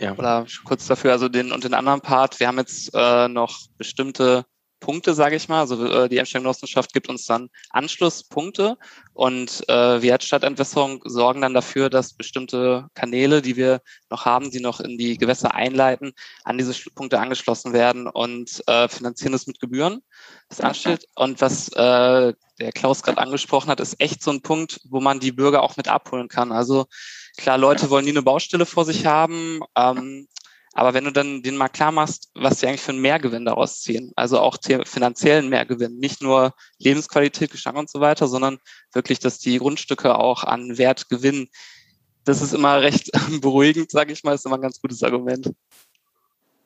Ja. Oder kurz dafür, also den und den anderen Part. Wir haben jetzt äh, noch bestimmte Punkte, sage ich mal. Also äh, die Emscher-Genossenschaft gibt uns dann Anschlusspunkte und äh, wir als Stadtentwässerung sorgen dann dafür, dass bestimmte Kanäle, die wir noch haben, die noch in die Gewässer einleiten, an diese Punkte angeschlossen werden und äh, finanzieren das mit Gebühren. Das ansteht. Und was äh, der Klaus gerade angesprochen hat, ist echt so ein Punkt, wo man die Bürger auch mit abholen kann. Also klar, Leute wollen nie eine Baustelle vor sich haben. Ähm, aber wenn du dann den mal klar machst, was sie eigentlich für einen Mehrgewinn daraus ziehen, also auch finanziellen Mehrgewinn, nicht nur Lebensqualität, Gestank und so weiter, sondern wirklich, dass die Grundstücke auch an Wert gewinnen. Das ist immer recht beruhigend, sage ich mal, ist immer ein ganz gutes Argument.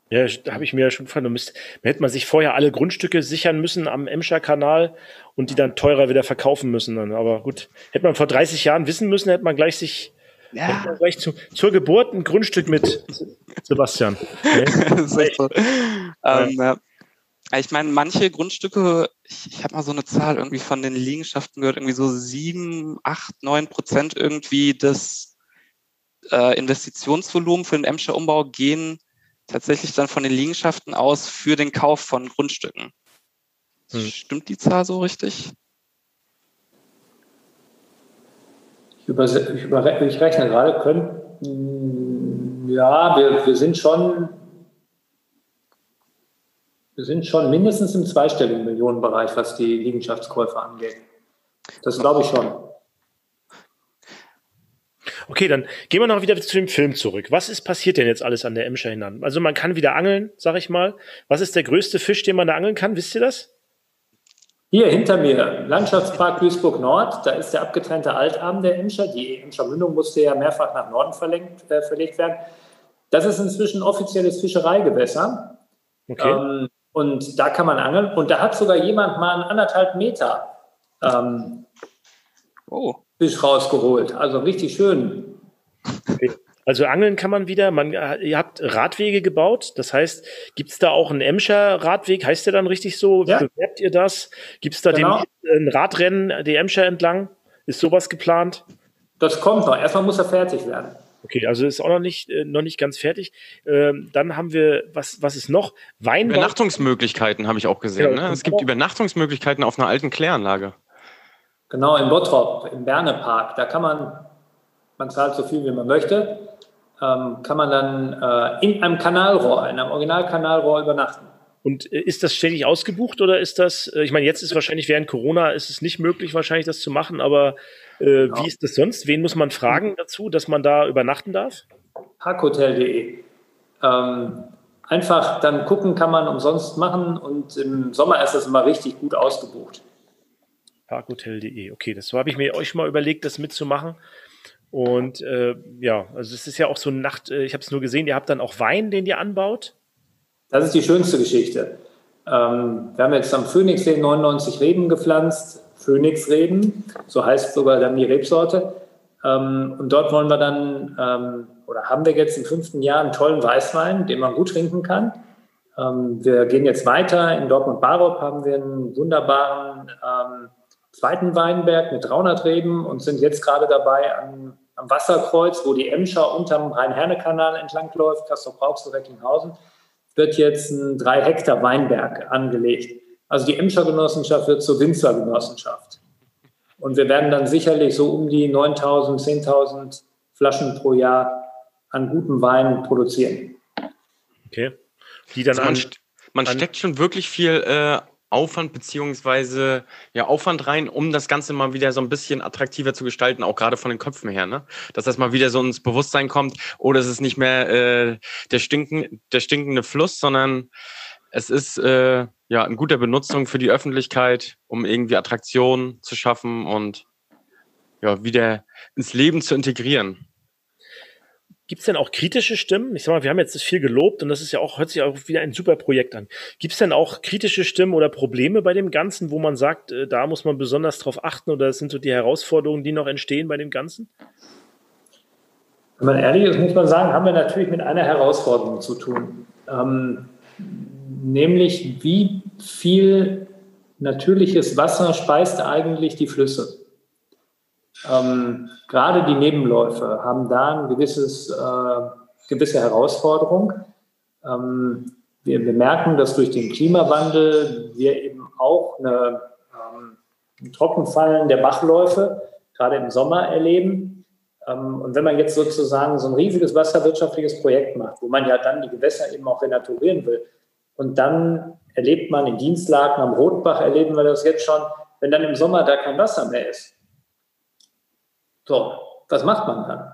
Ja, da habe ich mir ja schon vernommen. Hätte man sich vorher alle Grundstücke sichern müssen am Emscher-Kanal und die dann teurer wieder verkaufen müssen. Aber gut, hätte man vor 30 Jahren wissen müssen, hätte man gleich sich ja. Gleich zu, zur Geburt ein Grundstück mit Sebastian. Okay. so. ähm, ja. Ich meine, manche Grundstücke, ich, ich habe mal so eine Zahl irgendwie von den Liegenschaften gehört, irgendwie so sieben, acht, neun Prozent irgendwie des äh, Investitionsvolumen für den Emscher Umbau gehen tatsächlich dann von den Liegenschaften aus für den Kauf von Grundstücken. Hm. Stimmt die Zahl so richtig? ich, über, ich, über, ich rechne gerade, können, ja, wir, wir sind schon, wir sind schon mindestens im zweistelligen Millionenbereich, was die Liegenschaftskäufe angeht. Das glaube ich schon. Okay, dann gehen wir noch wieder zu dem Film zurück. Was ist passiert denn jetzt alles an der Emscher hinan? Also man kann wieder angeln, sag ich mal. Was ist der größte Fisch, den man da angeln kann? Wisst ihr das? Hier hinter mir, Landschaftspark Duisburg Nord, da ist der abgetrennte Altarm der Emscher. Die Emscher Mündung musste ja mehrfach nach Norden verlegt, äh, verlegt werden. Das ist inzwischen offizielles Fischereigewässer. Okay. Ähm, und da kann man angeln. Und da hat sogar jemand mal einen anderthalb Meter ähm, oh. Fisch rausgeholt. Also richtig schön. Okay. Also angeln kann man wieder. Man, äh, ihr habt Radwege gebaut. Das heißt, gibt es da auch einen Emscher Radweg? Heißt der dann richtig so? Ja. Bewerbt ihr das? Gibt es da genau. den, ein Radrennen, die Emscher entlang? Ist sowas geplant? Das kommt noch. Erstmal muss er fertig werden. Okay, also ist auch noch nicht, äh, noch nicht ganz fertig. Ähm, dann haben wir, was, was ist noch? Weinbau. Übernachtungsmöglichkeiten habe ich auch gesehen. Genau, ne? Es gibt Übernachtungsmöglichkeiten auf einer alten Kläranlage. Genau, in Bottrop, im Bernepark. Da kann man, man zahlt so viel, wie man möchte, ähm, kann man dann äh, in einem Kanalrohr, in einem Originalkanalrohr übernachten. Und äh, ist das ständig ausgebucht oder ist das, äh, ich meine, jetzt ist wahrscheinlich während Corona ist es nicht möglich, wahrscheinlich das zu machen, aber äh, genau. wie ist das sonst? Wen muss man fragen dazu, dass man da übernachten darf? Parkhotel.de. Ähm, einfach dann gucken kann man umsonst machen und im Sommer ist das immer richtig gut ausgebucht. Parkhotel.de, okay, das habe ich mir euch mal überlegt, das mitzumachen. Und äh, ja, also es ist ja auch so eine Nacht, äh, ich habe es nur gesehen, ihr habt dann auch Wein, den ihr anbaut. Das ist die schönste Geschichte. Ähm, wir haben jetzt am Phoenixsee 99 Reben gepflanzt, Phoenixreben, so heißt sogar dann die Rebsorte. Ähm, und dort wollen wir dann, ähm, oder haben wir jetzt im fünften Jahr einen tollen Weißwein, den man gut trinken kann. Ähm, wir gehen jetzt weiter. In Dortmund-Barup haben wir einen wunderbaren ähm, zweiten Weinberg mit 300 Reben und sind jetzt gerade dabei am, am Wasserkreuz, wo die Emscher unterm Rhein-Herne-Kanal entlangläuft, Castrop-Rauxel, Recklinghausen, wird jetzt ein drei Hektar Weinberg angelegt. Also die Emscher Genossenschaft wird zur Winzergenossenschaft. Und wir werden dann sicherlich so um die 9000, 10.000 Flaschen pro Jahr an gutem Wein produzieren. Okay. Die dann also man, an, man steckt schon wirklich viel äh, Aufwand beziehungsweise ja Aufwand rein, um das Ganze mal wieder so ein bisschen attraktiver zu gestalten, auch gerade von den Köpfen her, ne? Dass das mal wieder so ins Bewusstsein kommt, oder oh, es ist nicht mehr äh, der, stinken, der stinkende Fluss, sondern es ist äh, ja in guter Benutzung für die Öffentlichkeit, um irgendwie Attraktionen zu schaffen und ja wieder ins Leben zu integrieren. Gibt es denn auch kritische Stimmen? Ich sag mal, wir haben jetzt das viel gelobt und das ist ja auch, hört sich auch wieder ein super Projekt an. Gibt es denn auch kritische Stimmen oder Probleme bei dem Ganzen, wo man sagt, äh, da muss man besonders drauf achten oder das sind so die Herausforderungen, die noch entstehen bei dem Ganzen? Wenn man ehrlich ist, muss man sagen, haben wir natürlich mit einer Herausforderung zu tun. Ähm, nämlich, wie viel natürliches Wasser speist eigentlich die Flüsse? Ähm, gerade die Nebenläufe haben da ein gewisses, äh, gewisse Herausforderung. Ähm, wir bemerken, dass durch den Klimawandel wir eben auch eine, ähm, ein Trockenfallen der Bachläufe gerade im Sommer erleben. Ähm, und wenn man jetzt sozusagen so ein riesiges wasserwirtschaftliches Projekt macht, wo man ja dann die Gewässer eben auch renaturieren will, und dann erlebt man in Dienstlagen am Rotbach, erleben wir das jetzt schon, wenn dann im Sommer da kein Wasser mehr ist, so, was macht man dann?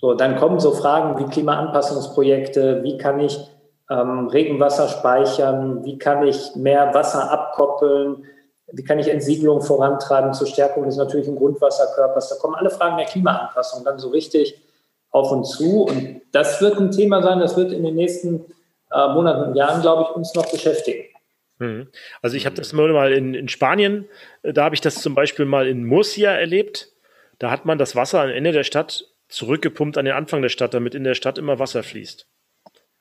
So, dann kommen so Fragen wie Klimaanpassungsprojekte, wie kann ich ähm, Regenwasser speichern, wie kann ich mehr Wasser abkoppeln, wie kann ich Entsiegelung vorantreiben zur Stärkung des natürlichen Grundwasserkörpers. Da kommen alle Fragen der Klimaanpassung dann so richtig auf uns zu. Und das wird ein Thema sein, das wird in den nächsten äh, Monaten und Jahren, glaube ich, uns noch beschäftigen. Mhm. Also ich habe das mal in, in Spanien, äh, da habe ich das zum Beispiel mal in Murcia erlebt. Da hat man das Wasser am Ende der Stadt zurückgepumpt an den Anfang der Stadt, damit in der Stadt immer Wasser fließt.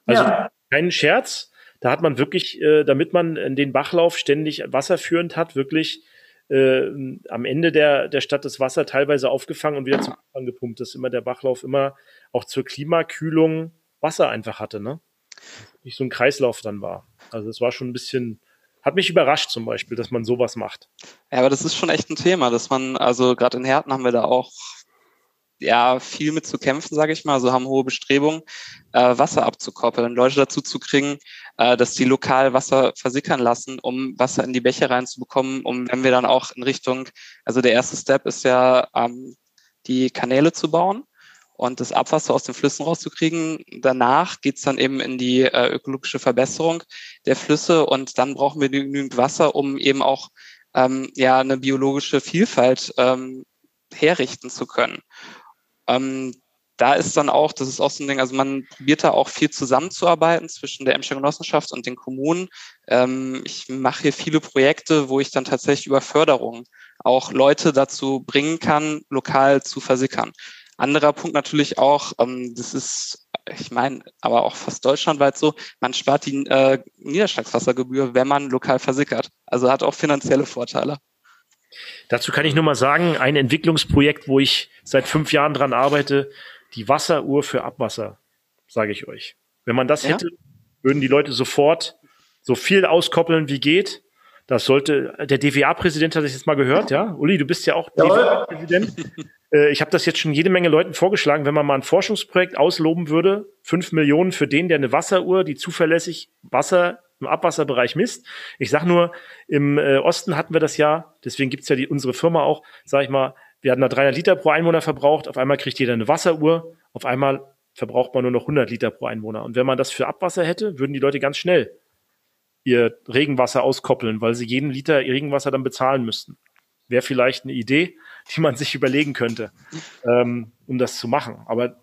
Also ja. kein Scherz. Da hat man wirklich, äh, damit man den Bachlauf ständig wasserführend hat, wirklich äh, am Ende der, der Stadt das Wasser teilweise aufgefangen und wieder zum Anfang gepumpt, dass immer der Bachlauf immer auch zur Klimakühlung Wasser einfach hatte, ne? Nicht so ein Kreislauf dann war. Also es war schon ein bisschen, hat mich überrascht zum Beispiel, dass man sowas macht. Ja, aber das ist schon echt ein Thema, dass man, also gerade in Herten haben wir da auch ja viel mit zu kämpfen, sage ich mal. Also haben hohe Bestrebungen, äh, Wasser abzukoppeln, Leute dazu zu kriegen, äh, dass die lokal Wasser versickern lassen, um Wasser in die Bäche reinzubekommen, um wenn wir dann auch in Richtung, also der erste Step ist ja ähm, die Kanäle zu bauen und das Abwasser aus den Flüssen rauszukriegen. Danach geht's dann eben in die äh, ökologische Verbesserung der Flüsse und dann brauchen wir genügend Wasser, um eben auch ähm, ja eine biologische Vielfalt ähm, herrichten zu können. Ähm, da ist dann auch, das ist auch so ein Ding, also man probiert da auch viel zusammenzuarbeiten zwischen der Emscher Genossenschaft und den Kommunen. Ähm, ich mache hier viele Projekte, wo ich dann tatsächlich über Förderung auch Leute dazu bringen kann, lokal zu versickern. Anderer Punkt natürlich auch, ähm, das ist, ich meine, aber auch fast deutschlandweit so, man spart die äh, Niederschlagswassergebühr, wenn man lokal versickert. Also hat auch finanzielle Vorteile. Dazu kann ich nur mal sagen, ein Entwicklungsprojekt, wo ich seit fünf Jahren dran arbeite, die Wasseruhr für Abwasser, sage ich euch. Wenn man das ja? hätte, würden die Leute sofort so viel auskoppeln, wie geht. Das sollte, der DWA-Präsident hat das jetzt mal gehört, ja? Uli, du bist ja auch DWA-Präsident. Äh, ich habe das jetzt schon jede Menge Leuten vorgeschlagen, wenn man mal ein Forschungsprojekt ausloben würde, fünf Millionen für den, der eine Wasseruhr, die zuverlässig Wasser im Abwasserbereich misst. Ich sage nur, im äh, Osten hatten wir das ja, deswegen gibt's ja die, unsere Firma auch, sage ich mal, wir hatten da 300 Liter pro Einwohner verbraucht, auf einmal kriegt jeder eine Wasseruhr, auf einmal verbraucht man nur noch 100 Liter pro Einwohner. Und wenn man das für Abwasser hätte, würden die Leute ganz schnell ihr Regenwasser auskoppeln, weil sie jeden Liter Regenwasser dann bezahlen müssten. Wäre vielleicht eine Idee, die man sich überlegen könnte, ähm, um das zu machen. Aber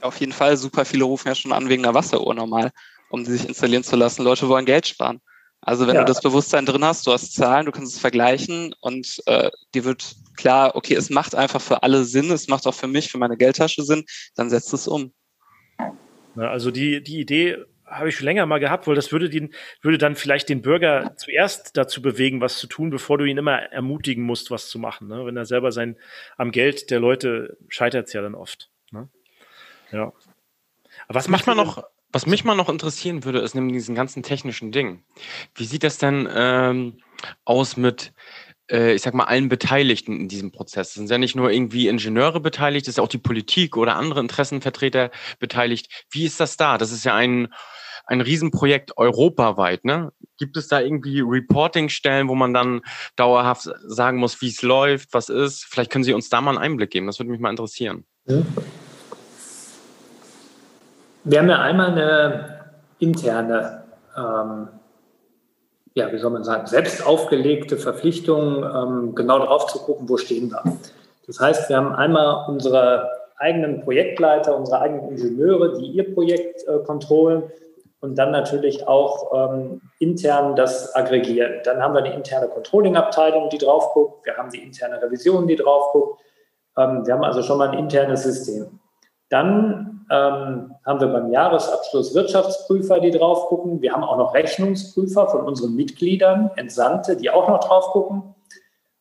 auf jeden Fall, super viele rufen ja schon an wegen einer Wasseruhr normal um die sich installieren zu lassen. Leute wollen Geld sparen. Also wenn ja. du das Bewusstsein drin hast, du hast Zahlen, du kannst es vergleichen und äh, dir wird klar, okay, es macht einfach für alle Sinn, es macht auch für mich, für meine Geldtasche Sinn, dann setzt es um. Also die, die Idee habe ich schon länger mal gehabt, weil das würde, den, würde dann vielleicht den Bürger zuerst dazu bewegen, was zu tun, bevor du ihn immer ermutigen musst, was zu machen. Ne? Wenn er selber sein am Geld der Leute scheitert es ja dann oft. Ne? Ja. Aber was macht man noch? Was mich mal noch interessieren würde, ist neben diesen ganzen technischen Dingen. Wie sieht das denn ähm, aus mit, äh, ich sag mal, allen Beteiligten in diesem Prozess? Es sind ja nicht nur irgendwie Ingenieure beteiligt, es ist ja auch die Politik oder andere Interessenvertreter beteiligt. Wie ist das da? Das ist ja ein, ein Riesenprojekt europaweit. Ne? Gibt es da irgendwie Reporting-Stellen, wo man dann dauerhaft sagen muss, wie es läuft, was ist? Vielleicht können Sie uns da mal einen Einblick geben. Das würde mich mal interessieren. Ja. Wir haben ja einmal eine interne, ähm, ja, wie soll man sagen, selbst aufgelegte Verpflichtung, ähm, genau drauf zu gucken, wo stehen wir. Das heißt, wir haben einmal unsere eigenen Projektleiter, unsere eigenen Ingenieure, die ihr Projekt äh, kontrollen und dann natürlich auch ähm, intern das aggregieren. Dann haben wir eine interne Controlling-Abteilung, die drauf guckt. Wir haben die interne Revision, die drauf guckt. Ähm, wir haben also schon mal ein internes System. Dann ähm, haben wir beim Jahresabschluss Wirtschaftsprüfer, die drauf gucken. Wir haben auch noch Rechnungsprüfer von unseren Mitgliedern, Entsandte, die auch noch drauf gucken.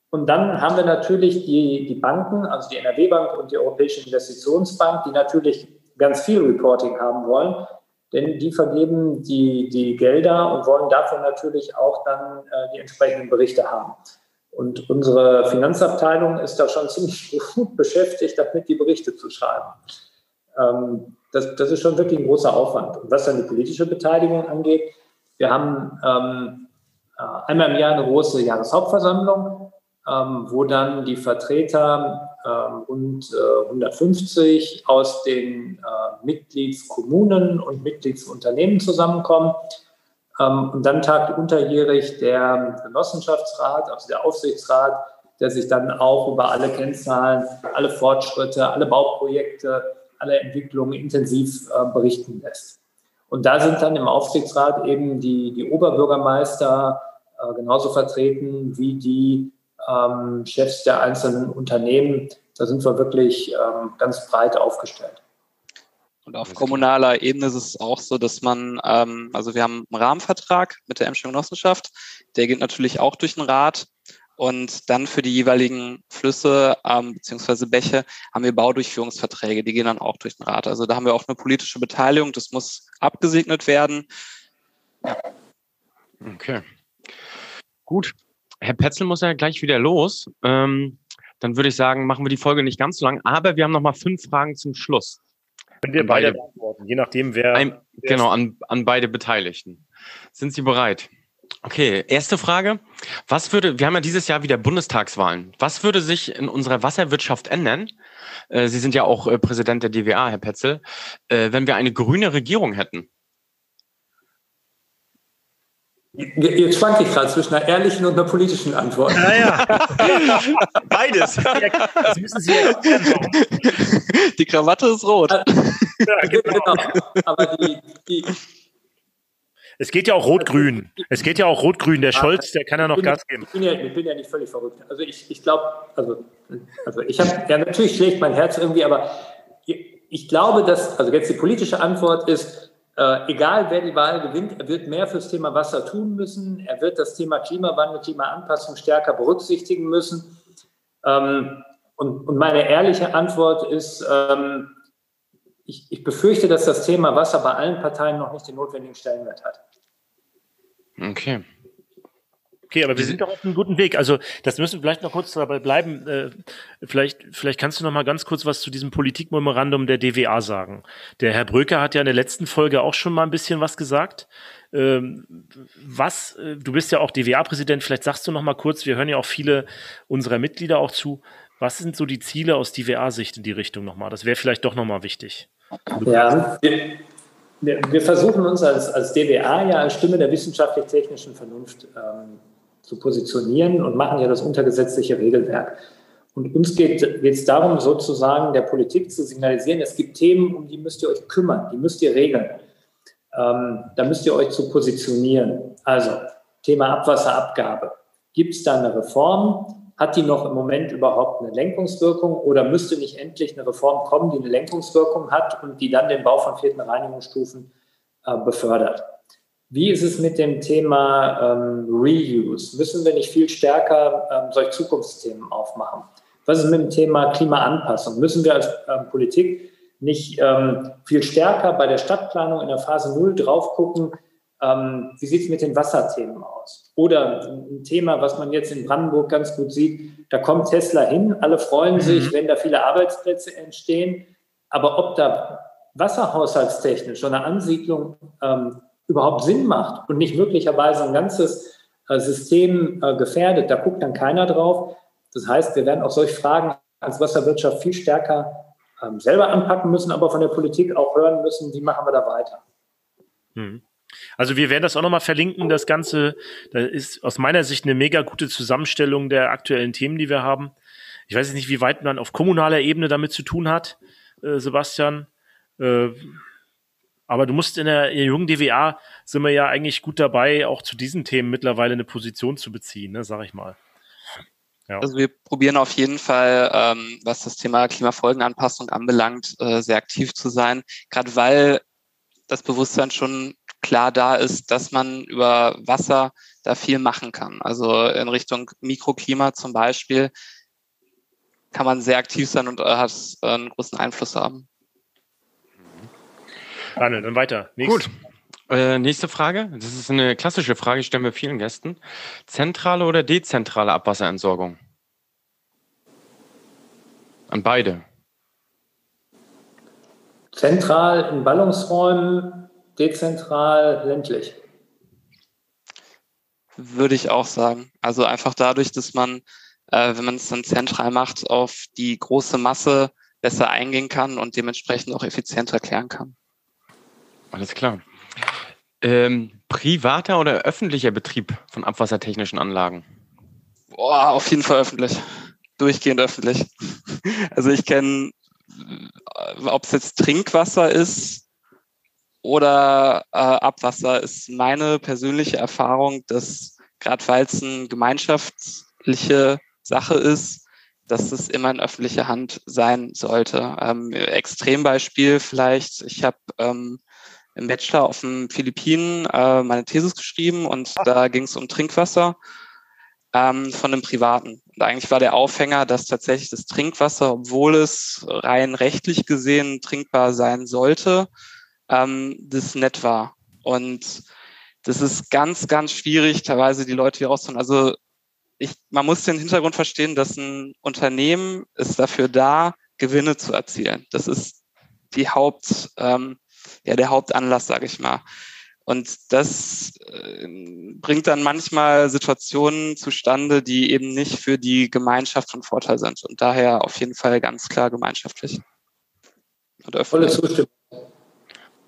Und dann haben wir natürlich die, die Banken, also die NRW-Bank und die Europäische Investitionsbank, die natürlich ganz viel Reporting haben wollen, denn die vergeben die, die Gelder und wollen davon natürlich auch dann äh, die entsprechenden Berichte haben. Und unsere Finanzabteilung ist da schon ziemlich gut beschäftigt, damit die Berichte zu schreiben. Ähm, das, das ist schon wirklich ein großer Aufwand. Und was dann die politische Beteiligung angeht, wir haben ähm, äh, einmal im Jahr eine große Jahreshauptversammlung, ähm, wo dann die Vertreter ähm, rund äh, 150 aus den äh, Mitgliedskommunen und Mitgliedsunternehmen zusammenkommen. Ähm, und dann tagt unterjährig der Genossenschaftsrat, also der Aufsichtsrat, der sich dann auch über alle Kennzahlen, alle Fortschritte, alle Bauprojekte alle Entwicklungen intensiv äh, berichten lässt. Und da sind dann im Aufsichtsrat eben die, die Oberbürgermeister äh, genauso vertreten wie die ähm, Chefs der einzelnen Unternehmen. Da sind wir wirklich ähm, ganz breit aufgestellt. Und auf kommunaler Ebene ist es auch so, dass man, ähm, also wir haben einen Rahmenvertrag mit der Emscher Genossenschaft, der geht natürlich auch durch den Rat. Und dann für die jeweiligen Flüsse ähm, beziehungsweise Bäche haben wir Baudurchführungsverträge, die gehen dann auch durch den Rat. Also da haben wir auch eine politische Beteiligung, das muss abgesegnet werden. Okay. Gut. Herr Petzel muss ja gleich wieder los. Ähm, dann würde ich sagen, machen wir die Folge nicht ganz so lang, aber wir haben noch mal fünf Fragen zum Schluss. Können wir beide beantworten, je nachdem, wer. Ein, wer genau, an, an beide Beteiligten. Sind Sie bereit? Okay, erste Frage. Was würde, wir haben ja dieses Jahr wieder Bundestagswahlen. Was würde sich in unserer Wasserwirtschaft ändern? Äh, Sie sind ja auch äh, Präsident der DWA, Herr Petzel, äh, wenn wir eine grüne Regierung hätten. Jetzt schwanke ich gerade zwischen einer ehrlichen und einer politischen Antwort. Naja, beides. Das müssen Sie Die Krawatte ist rot. Ja, genau. Aber die, die, es geht ja auch rot-grün. Es geht ja auch rot-grün. Der Scholz, der kann ja noch Gas geben. Ich bin ja, ich bin ja nicht völlig verrückt. Also ich, ich glaube, also, also ich habe, ja natürlich schlägt mein Herz irgendwie, aber ich glaube, dass, also jetzt die politische Antwort ist, äh, egal wer die Wahl gewinnt, er wird mehr fürs Thema Wasser tun müssen. Er wird das Thema Klimawandel, Klimaanpassung stärker berücksichtigen müssen. Ähm, und, und, meine ehrliche Antwort ist, ähm, ich, ich befürchte, dass das Thema Wasser bei allen Parteien noch nicht den notwendigen Stellenwert hat. Okay. Okay, aber wir sind doch auf einem guten Weg. Also das müssen wir vielleicht noch kurz dabei bleiben. Äh, vielleicht, vielleicht kannst du noch mal ganz kurz was zu diesem Politikmemorandum der DWA sagen. Der Herr Bröker hat ja in der letzten Folge auch schon mal ein bisschen was gesagt. Ähm, was, äh, du bist ja auch DWA-Präsident, vielleicht sagst du noch mal kurz, wir hören ja auch viele unserer Mitglieder auch zu. Was sind so die Ziele aus DWA-Sicht in die Richtung nochmal? Das wäre vielleicht doch nochmal wichtig. Ja, wir, wir, versuchen uns als, als DWA ja als Stimme der wissenschaftlich-technischen Vernunft ähm, zu positionieren und machen ja das untergesetzliche Regelwerk. Und uns geht es darum, sozusagen der Politik zu signalisieren, es gibt Themen, um die müsst ihr euch kümmern, die müsst ihr regeln. Ähm, da müsst ihr euch zu positionieren. Also Thema Abwasserabgabe. Gibt es da eine Reform? Hat die noch im Moment überhaupt eine Lenkungswirkung oder müsste nicht endlich eine Reform kommen, die eine Lenkungswirkung hat und die dann den Bau von vierten Reinigungsstufen äh, befördert? Wie ist es mit dem Thema ähm, Reuse? Müssen wir nicht viel stärker ähm, solche Zukunftsthemen aufmachen? Was ist mit dem Thema Klimaanpassung? Müssen wir als ähm, Politik nicht ähm, viel stärker bei der Stadtplanung in der Phase Null drauf gucken, ähm, wie sieht es mit den Wasserthemen aus? Oder ein Thema, was man jetzt in Brandenburg ganz gut sieht, da kommt Tesla hin, alle freuen mhm. sich, wenn da viele Arbeitsplätze entstehen, aber ob da wasserhaushaltstechnisch so eine Ansiedlung ähm, überhaupt Sinn macht und nicht möglicherweise ein ganzes äh, System äh, gefährdet, da guckt dann keiner drauf. Das heißt, wir werden auch solche Fragen als Wasserwirtschaft viel stärker ähm, selber anpacken müssen, aber von der Politik auch hören müssen, wie machen wir da weiter. Hm. Also wir werden das auch nochmal verlinken, das Ganze. Da ist aus meiner Sicht eine mega gute Zusammenstellung der aktuellen Themen, die wir haben. Ich weiß jetzt nicht, wie weit man auf kommunaler Ebene damit zu tun hat, äh, Sebastian. Äh, aber du musst in der, in der jungen DWA sind wir ja eigentlich gut dabei, auch zu diesen Themen mittlerweile eine Position zu beziehen, ne, sag ich mal. Ja. Also wir probieren auf jeden Fall, ähm, was das Thema Klimafolgenanpassung anbelangt, äh, sehr aktiv zu sein, gerade weil das Bewusstsein schon klar da ist, dass man über Wasser da viel machen kann. Also in Richtung Mikroklima zum Beispiel kann man sehr aktiv sein und äh, hat äh, einen großen Einfluss haben. Daniel, dann weiter. Nächst. Gut. Äh, nächste Frage. Das ist eine klassische Frage, stellen wir vielen Gästen. Zentrale oder dezentrale Abwasserentsorgung? An beide. Zentral in Ballungsräumen, dezentral ländlich. Würde ich auch sagen. Also einfach dadurch, dass man, äh, wenn man es dann zentral macht, auf die große Masse besser eingehen kann und dementsprechend auch effizienter klären kann. Alles klar. Ähm, privater oder öffentlicher Betrieb von abwassertechnischen Anlagen? Boah, auf jeden Fall öffentlich. Durchgehend öffentlich. Also ich kenne, äh, ob es jetzt Trinkwasser ist oder äh, Abwasser, ist meine persönliche Erfahrung, dass gerade weil es eine gemeinschaftliche Sache ist, dass es immer in öffentlicher Hand sein sollte. Ähm, Extrembeispiel vielleicht, ich habe ähm, im Bachelor auf den Philippinen äh, meine Thesis geschrieben und da ging es um Trinkwasser ähm, von einem Privaten. Und eigentlich war der Aufhänger, dass tatsächlich das Trinkwasser, obwohl es rein rechtlich gesehen trinkbar sein sollte, ähm, das nett war. Und das ist ganz, ganz schwierig, teilweise die Leute hier rauszuholen. Also ich, man muss den Hintergrund verstehen, dass ein Unternehmen ist dafür da, Gewinne zu erzielen. Das ist die Haupt, ähm, ja der Hauptanlass, sage ich mal. Und das äh, bringt dann manchmal Situationen zustande, die eben nicht für die Gemeinschaft von Vorteil sind. Und daher auf jeden Fall ganz klar gemeinschaftlich. Und Volle Zustimmung.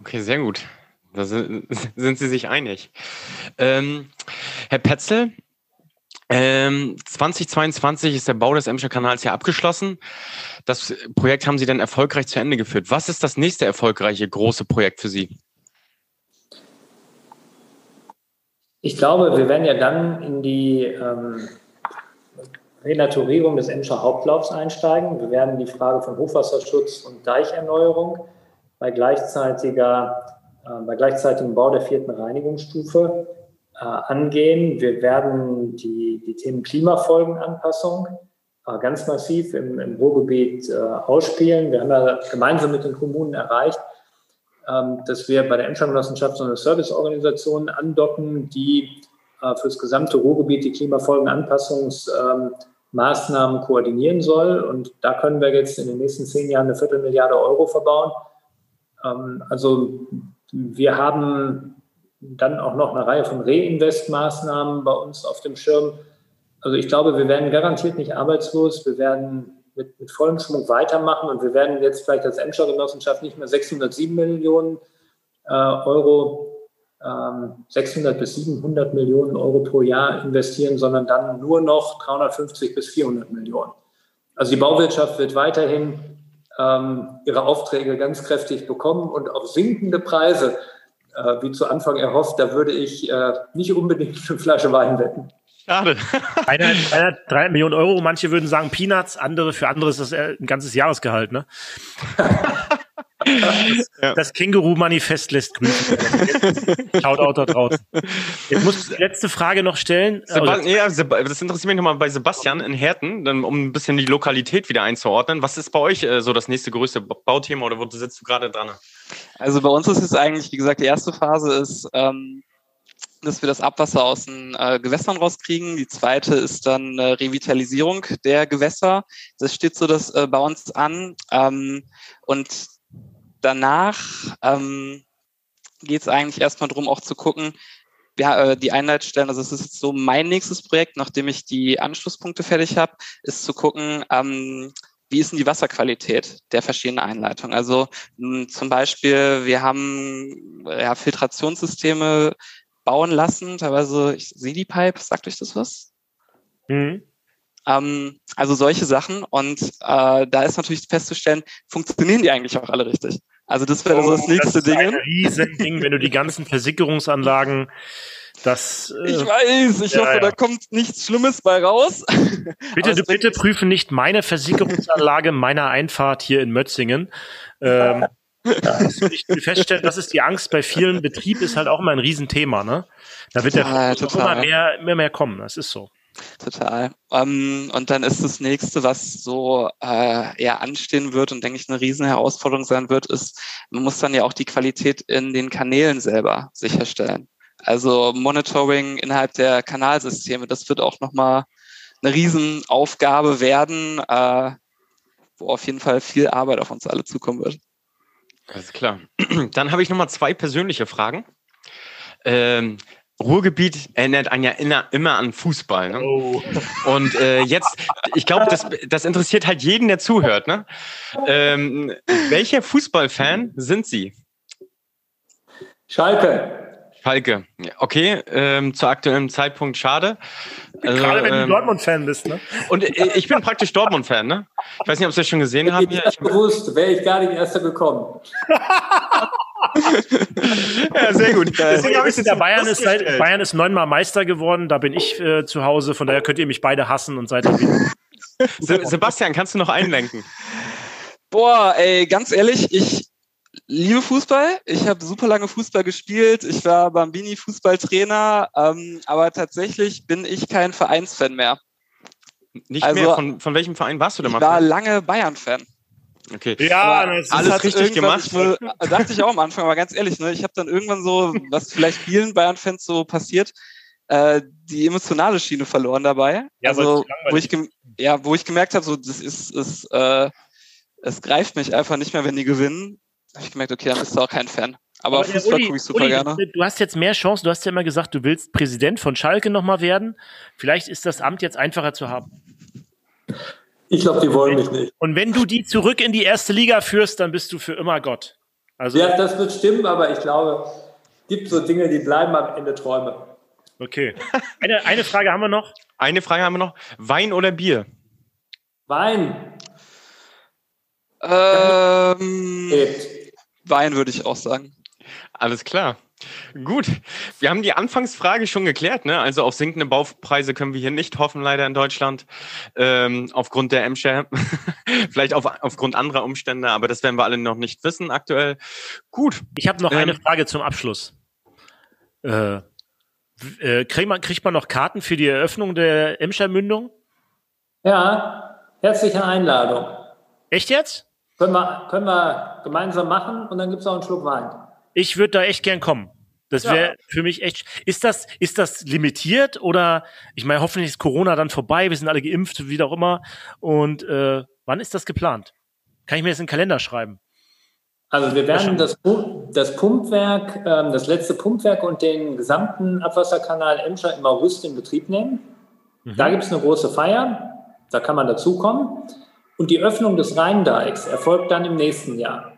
Okay, sehr gut. Da sind, sind Sie sich einig. Ähm, Herr Petzel, ähm, 2022 ist der Bau des Emscher Kanals ja abgeschlossen. Das Projekt haben Sie dann erfolgreich zu Ende geführt. Was ist das nächste erfolgreiche große Projekt für Sie? Ich glaube, wir werden ja dann in die ähm, Renaturierung des Emscher Hauptlaufs einsteigen. Wir werden die Frage von Hochwasserschutz und Deicherneuerung bei gleichzeitiger äh, bei gleichzeitigem Bau der vierten Reinigungsstufe äh, angehen. Wir werden die, die Themen Klimafolgenanpassung äh, ganz massiv im, im Ruhrgebiet äh, ausspielen. Wir haben ja gemeinsam mit den Kommunen erreicht, ähm, dass wir bei der Emscher-Genossenschaft so eine Serviceorganisation andocken, die äh, für das gesamte Ruhrgebiet die Klimafolgenanpassungsmaßnahmen ähm, koordinieren soll. Und da können wir jetzt in den nächsten zehn Jahren eine Viertelmilliarde Euro verbauen. Ähm, also wir haben dann auch noch eine Reihe von Reinvestmaßnahmen bei uns auf dem Schirm. Also ich glaube, wir werden garantiert nicht arbeitslos. Wir werden mit, mit vollem Schwung weitermachen und wir werden jetzt vielleicht als Emscher Genossenschaft nicht mehr 607 Millionen äh, Euro, ähm, 600 bis 700 Millionen Euro pro Jahr investieren, sondern dann nur noch 350 bis 400 Millionen. Also die Bauwirtschaft wird weiterhin ähm, ihre Aufträge ganz kräftig bekommen und auf sinkende Preise, äh, wie zu Anfang erhofft, da würde ich äh, nicht unbedingt eine Flasche Wein wetten. Schade. Einer, einer, drei Millionen Euro, manche würden sagen Peanuts, andere, für andere ist das ein ganzes Jahresgehalt, ne? Das, ja. das Känguru-Manifest lässt grüßen. Shoutout da draußen. Jetzt muss ich die letzte Frage noch stellen. Seba ja, das interessiert mich nochmal bei Sebastian in Herten, dann, um ein bisschen die Lokalität wieder einzuordnen. Was ist bei euch äh, so das nächste größte Bauthema oder wo sitzt du gerade dran? Also bei uns ist es eigentlich, wie gesagt, die erste Phase ist, ähm, dass wir das Abwasser aus den äh, Gewässern rauskriegen. Die zweite ist dann äh, Revitalisierung der Gewässer. Das steht so das äh, bei uns an. Ähm, und danach ähm, geht es eigentlich erstmal darum, auch zu gucken, ja, äh, die Einleitstellen, also es ist jetzt so mein nächstes Projekt, nachdem ich die Anschlusspunkte fertig habe, ist zu gucken, ähm, wie ist denn die Wasserqualität der verschiedenen Einleitungen? Also mh, zum Beispiel, wir haben ja, Filtrationssysteme bauen lassen, teilweise CD-Pipe, sagt euch das was? Mhm. Ähm, also solche Sachen. Und äh, da ist natürlich festzustellen, funktionieren die eigentlich auch alle richtig? Also das wäre oh, so das nächste das Ding. Ein Riesending, wenn du die ganzen Versickerungsanlagen das, äh, ich weiß, ich ja, hoffe, ja. da kommt nichts Schlimmes bei raus. Bitte, du, bitte prüfe nicht meine Versickerungsanlage meiner Einfahrt hier in Mötzingen. Ähm, ich feststellen, das ist die Angst bei vielen Betrieben, ist halt auch immer ein Riesenthema, ne? Da wird ja immer mehr, immer mehr kommen, das ist so. Total. Um, ähm, und dann ist das nächste, was so äh, eher anstehen wird und denke ich eine riesen Herausforderung sein wird, ist, man muss dann ja auch die Qualität in den Kanälen selber sicherstellen. Also Monitoring innerhalb der Kanalsysteme, das wird auch nochmal eine Riesenaufgabe werden, äh, wo auf jeden Fall viel Arbeit auf uns alle zukommen wird. Alles klar. Dann habe ich nochmal zwei persönliche Fragen. Ähm, Ruhrgebiet erinnert einen ja immer an Fußball. Ne? Oh. Und äh, jetzt, ich glaube, das, das interessiert halt jeden, der zuhört. Ne? Ähm, welcher Fußballfan sind Sie? Schalke. Schalke. Okay, ähm, zu aktuellem Zeitpunkt schade. Also, Gerade wenn du ähm, Dortmund-Fan bist, ne? Und äh, ich bin praktisch Dortmund-Fan, ne? Ich weiß nicht, ob Sie das schon gesehen haben. Ich hätte gewusst, wäre ich gar nicht erster gekommen. ja, sehr gut. Deswegen habe ich der Bayern ist, Bayern ist neunmal Meister geworden, da bin ich äh, zu Hause, von daher könnt ihr mich beide hassen und seid Sebastian, kannst du noch einlenken? Boah, ey, ganz ehrlich, ich liebe Fußball. Ich habe super lange Fußball gespielt. Ich war Bambini Fußballtrainer, ähm, aber tatsächlich bin ich kein Vereinsfan mehr. Nicht also, mehr? Von, von welchem Verein warst du denn mal? Ich war lange Bayern-Fan. Okay. Ja, das alles richtig gemacht. Ich nur, dachte ich auch am Anfang, aber ganz ehrlich, ne, ich habe dann irgendwann so, was vielleicht vielen Bayern-Fans so passiert, äh, die emotionale Schiene verloren dabei. Ja, also wo ich, ja, wo ich gemerkt habe, so das ist, ist äh, es greift mich einfach nicht mehr, wenn die gewinnen habe ich gemerkt, okay, dann bist du auch kein Fan. Aber, Aber Fußball gucke ich super Uli, gerne. Du hast jetzt mehr Chancen. Du hast ja immer gesagt, du willst Präsident von Schalke nochmal werden. Vielleicht ist das Amt jetzt einfacher zu haben. Ich glaube, die wollen mich nicht. Und wenn du die zurück in die erste Liga führst, dann bist du für immer Gott. Also ja, das wird stimmen, aber ich glaube, es gibt so Dinge, die bleiben am Ende Träume. Okay. Eine, eine Frage haben wir noch. Eine Frage haben wir noch. Wein oder Bier? Wein. Ähm, Wein würde ich auch sagen. Alles klar. Gut, wir haben die Anfangsfrage schon geklärt. Ne? Also auf sinkende Baupreise können wir hier nicht hoffen, leider in Deutschland, ähm, aufgrund der M-Share, vielleicht auf, aufgrund anderer Umstände, aber das werden wir alle noch nicht wissen aktuell. Gut. Ich habe noch ähm, eine Frage zum Abschluss. Äh, äh, kriegt, man, kriegt man noch Karten für die Eröffnung der Emscher-Mündung? Ja, herzliche Einladung. Echt jetzt? Können wir, können wir gemeinsam machen und dann gibt es auch einen Schluck Wein. Ich würde da echt gern kommen. Das wäre ja. für mich echt. Ist das, ist das limitiert oder ich meine, hoffentlich ist Corona dann vorbei, wir sind alle geimpft, wie auch immer. Und äh, wann ist das geplant? Kann ich mir das in den Kalender schreiben? Also wir werden das, das Pumpwerk, ähm, das letzte Pumpwerk und den gesamten Abwasserkanal Emscher im August in Betrieb nehmen. Mhm. Da gibt es eine große Feier, da kann man dazukommen. Und die Öffnung des Rheindeichs erfolgt dann im nächsten Jahr.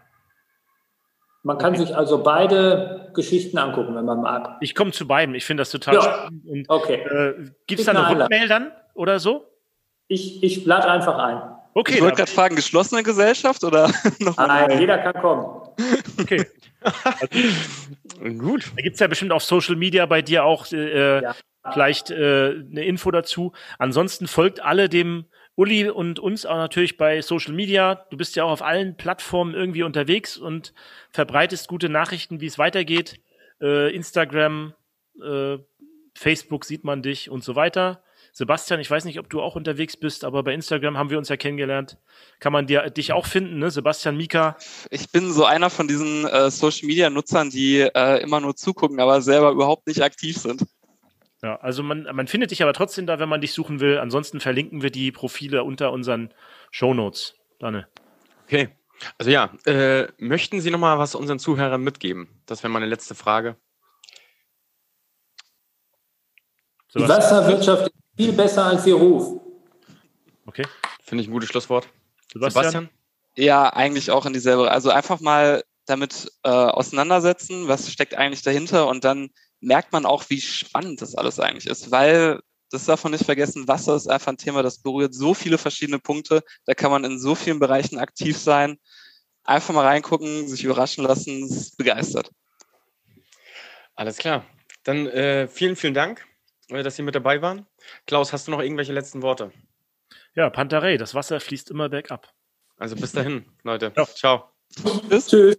Man kann okay. sich also beide Geschichten angucken, wenn man mag. Ich komme zu beiden. Ich finde das total ja. spannend. Und, okay. Äh, Gibt es da eine Rückmail dann oder so? Ich, ich lade einfach ein. Okay. Ich wollte gerade fragen, geschlossene Gesellschaft oder noch Nein, jeder kann kommen. Okay. Gut. Da gibt es ja bestimmt auf Social Media bei dir auch äh, ja. vielleicht äh, eine Info dazu. Ansonsten folgt alle dem Uli und uns auch natürlich bei Social Media. Du bist ja auch auf allen Plattformen irgendwie unterwegs und verbreitest gute Nachrichten, wie es weitergeht. Äh, Instagram, äh, Facebook sieht man dich und so weiter. Sebastian, ich weiß nicht, ob du auch unterwegs bist, aber bei Instagram haben wir uns ja kennengelernt. Kann man dir, dich auch finden, ne? Sebastian Mika? Ich bin so einer von diesen äh, Social Media Nutzern, die äh, immer nur zugucken, aber selber überhaupt nicht aktiv sind. Ja, also man, man findet dich aber trotzdem da, wenn man dich suchen will. Ansonsten verlinken wir die Profile unter unseren Shownotes. Danne. Okay. Also ja, äh, möchten Sie noch mal was unseren Zuhörern mitgeben? Das wäre meine letzte Frage. Die Wasserwirtschaft ist viel besser als ihr Ruf. Okay. Finde ich ein gutes Schlusswort. Sebastian? Sebastian? Ja, eigentlich auch in dieselbe. Also einfach mal damit äh, auseinandersetzen, was steckt eigentlich dahinter und dann merkt man auch, wie spannend das alles eigentlich ist, weil das darf man nicht vergessen, Wasser ist einfach ein Thema, das berührt so viele verschiedene Punkte, da kann man in so vielen Bereichen aktiv sein. Einfach mal reingucken, sich überraschen lassen, es ist begeistert. Alles klar. Dann äh, vielen, vielen Dank, äh, dass Sie mit dabei waren. Klaus, hast du noch irgendwelche letzten Worte? Ja, Pantarei, das Wasser fließt immer bergab. Also bis dahin, Leute. Ja. Ciao. Bis. Tschüss.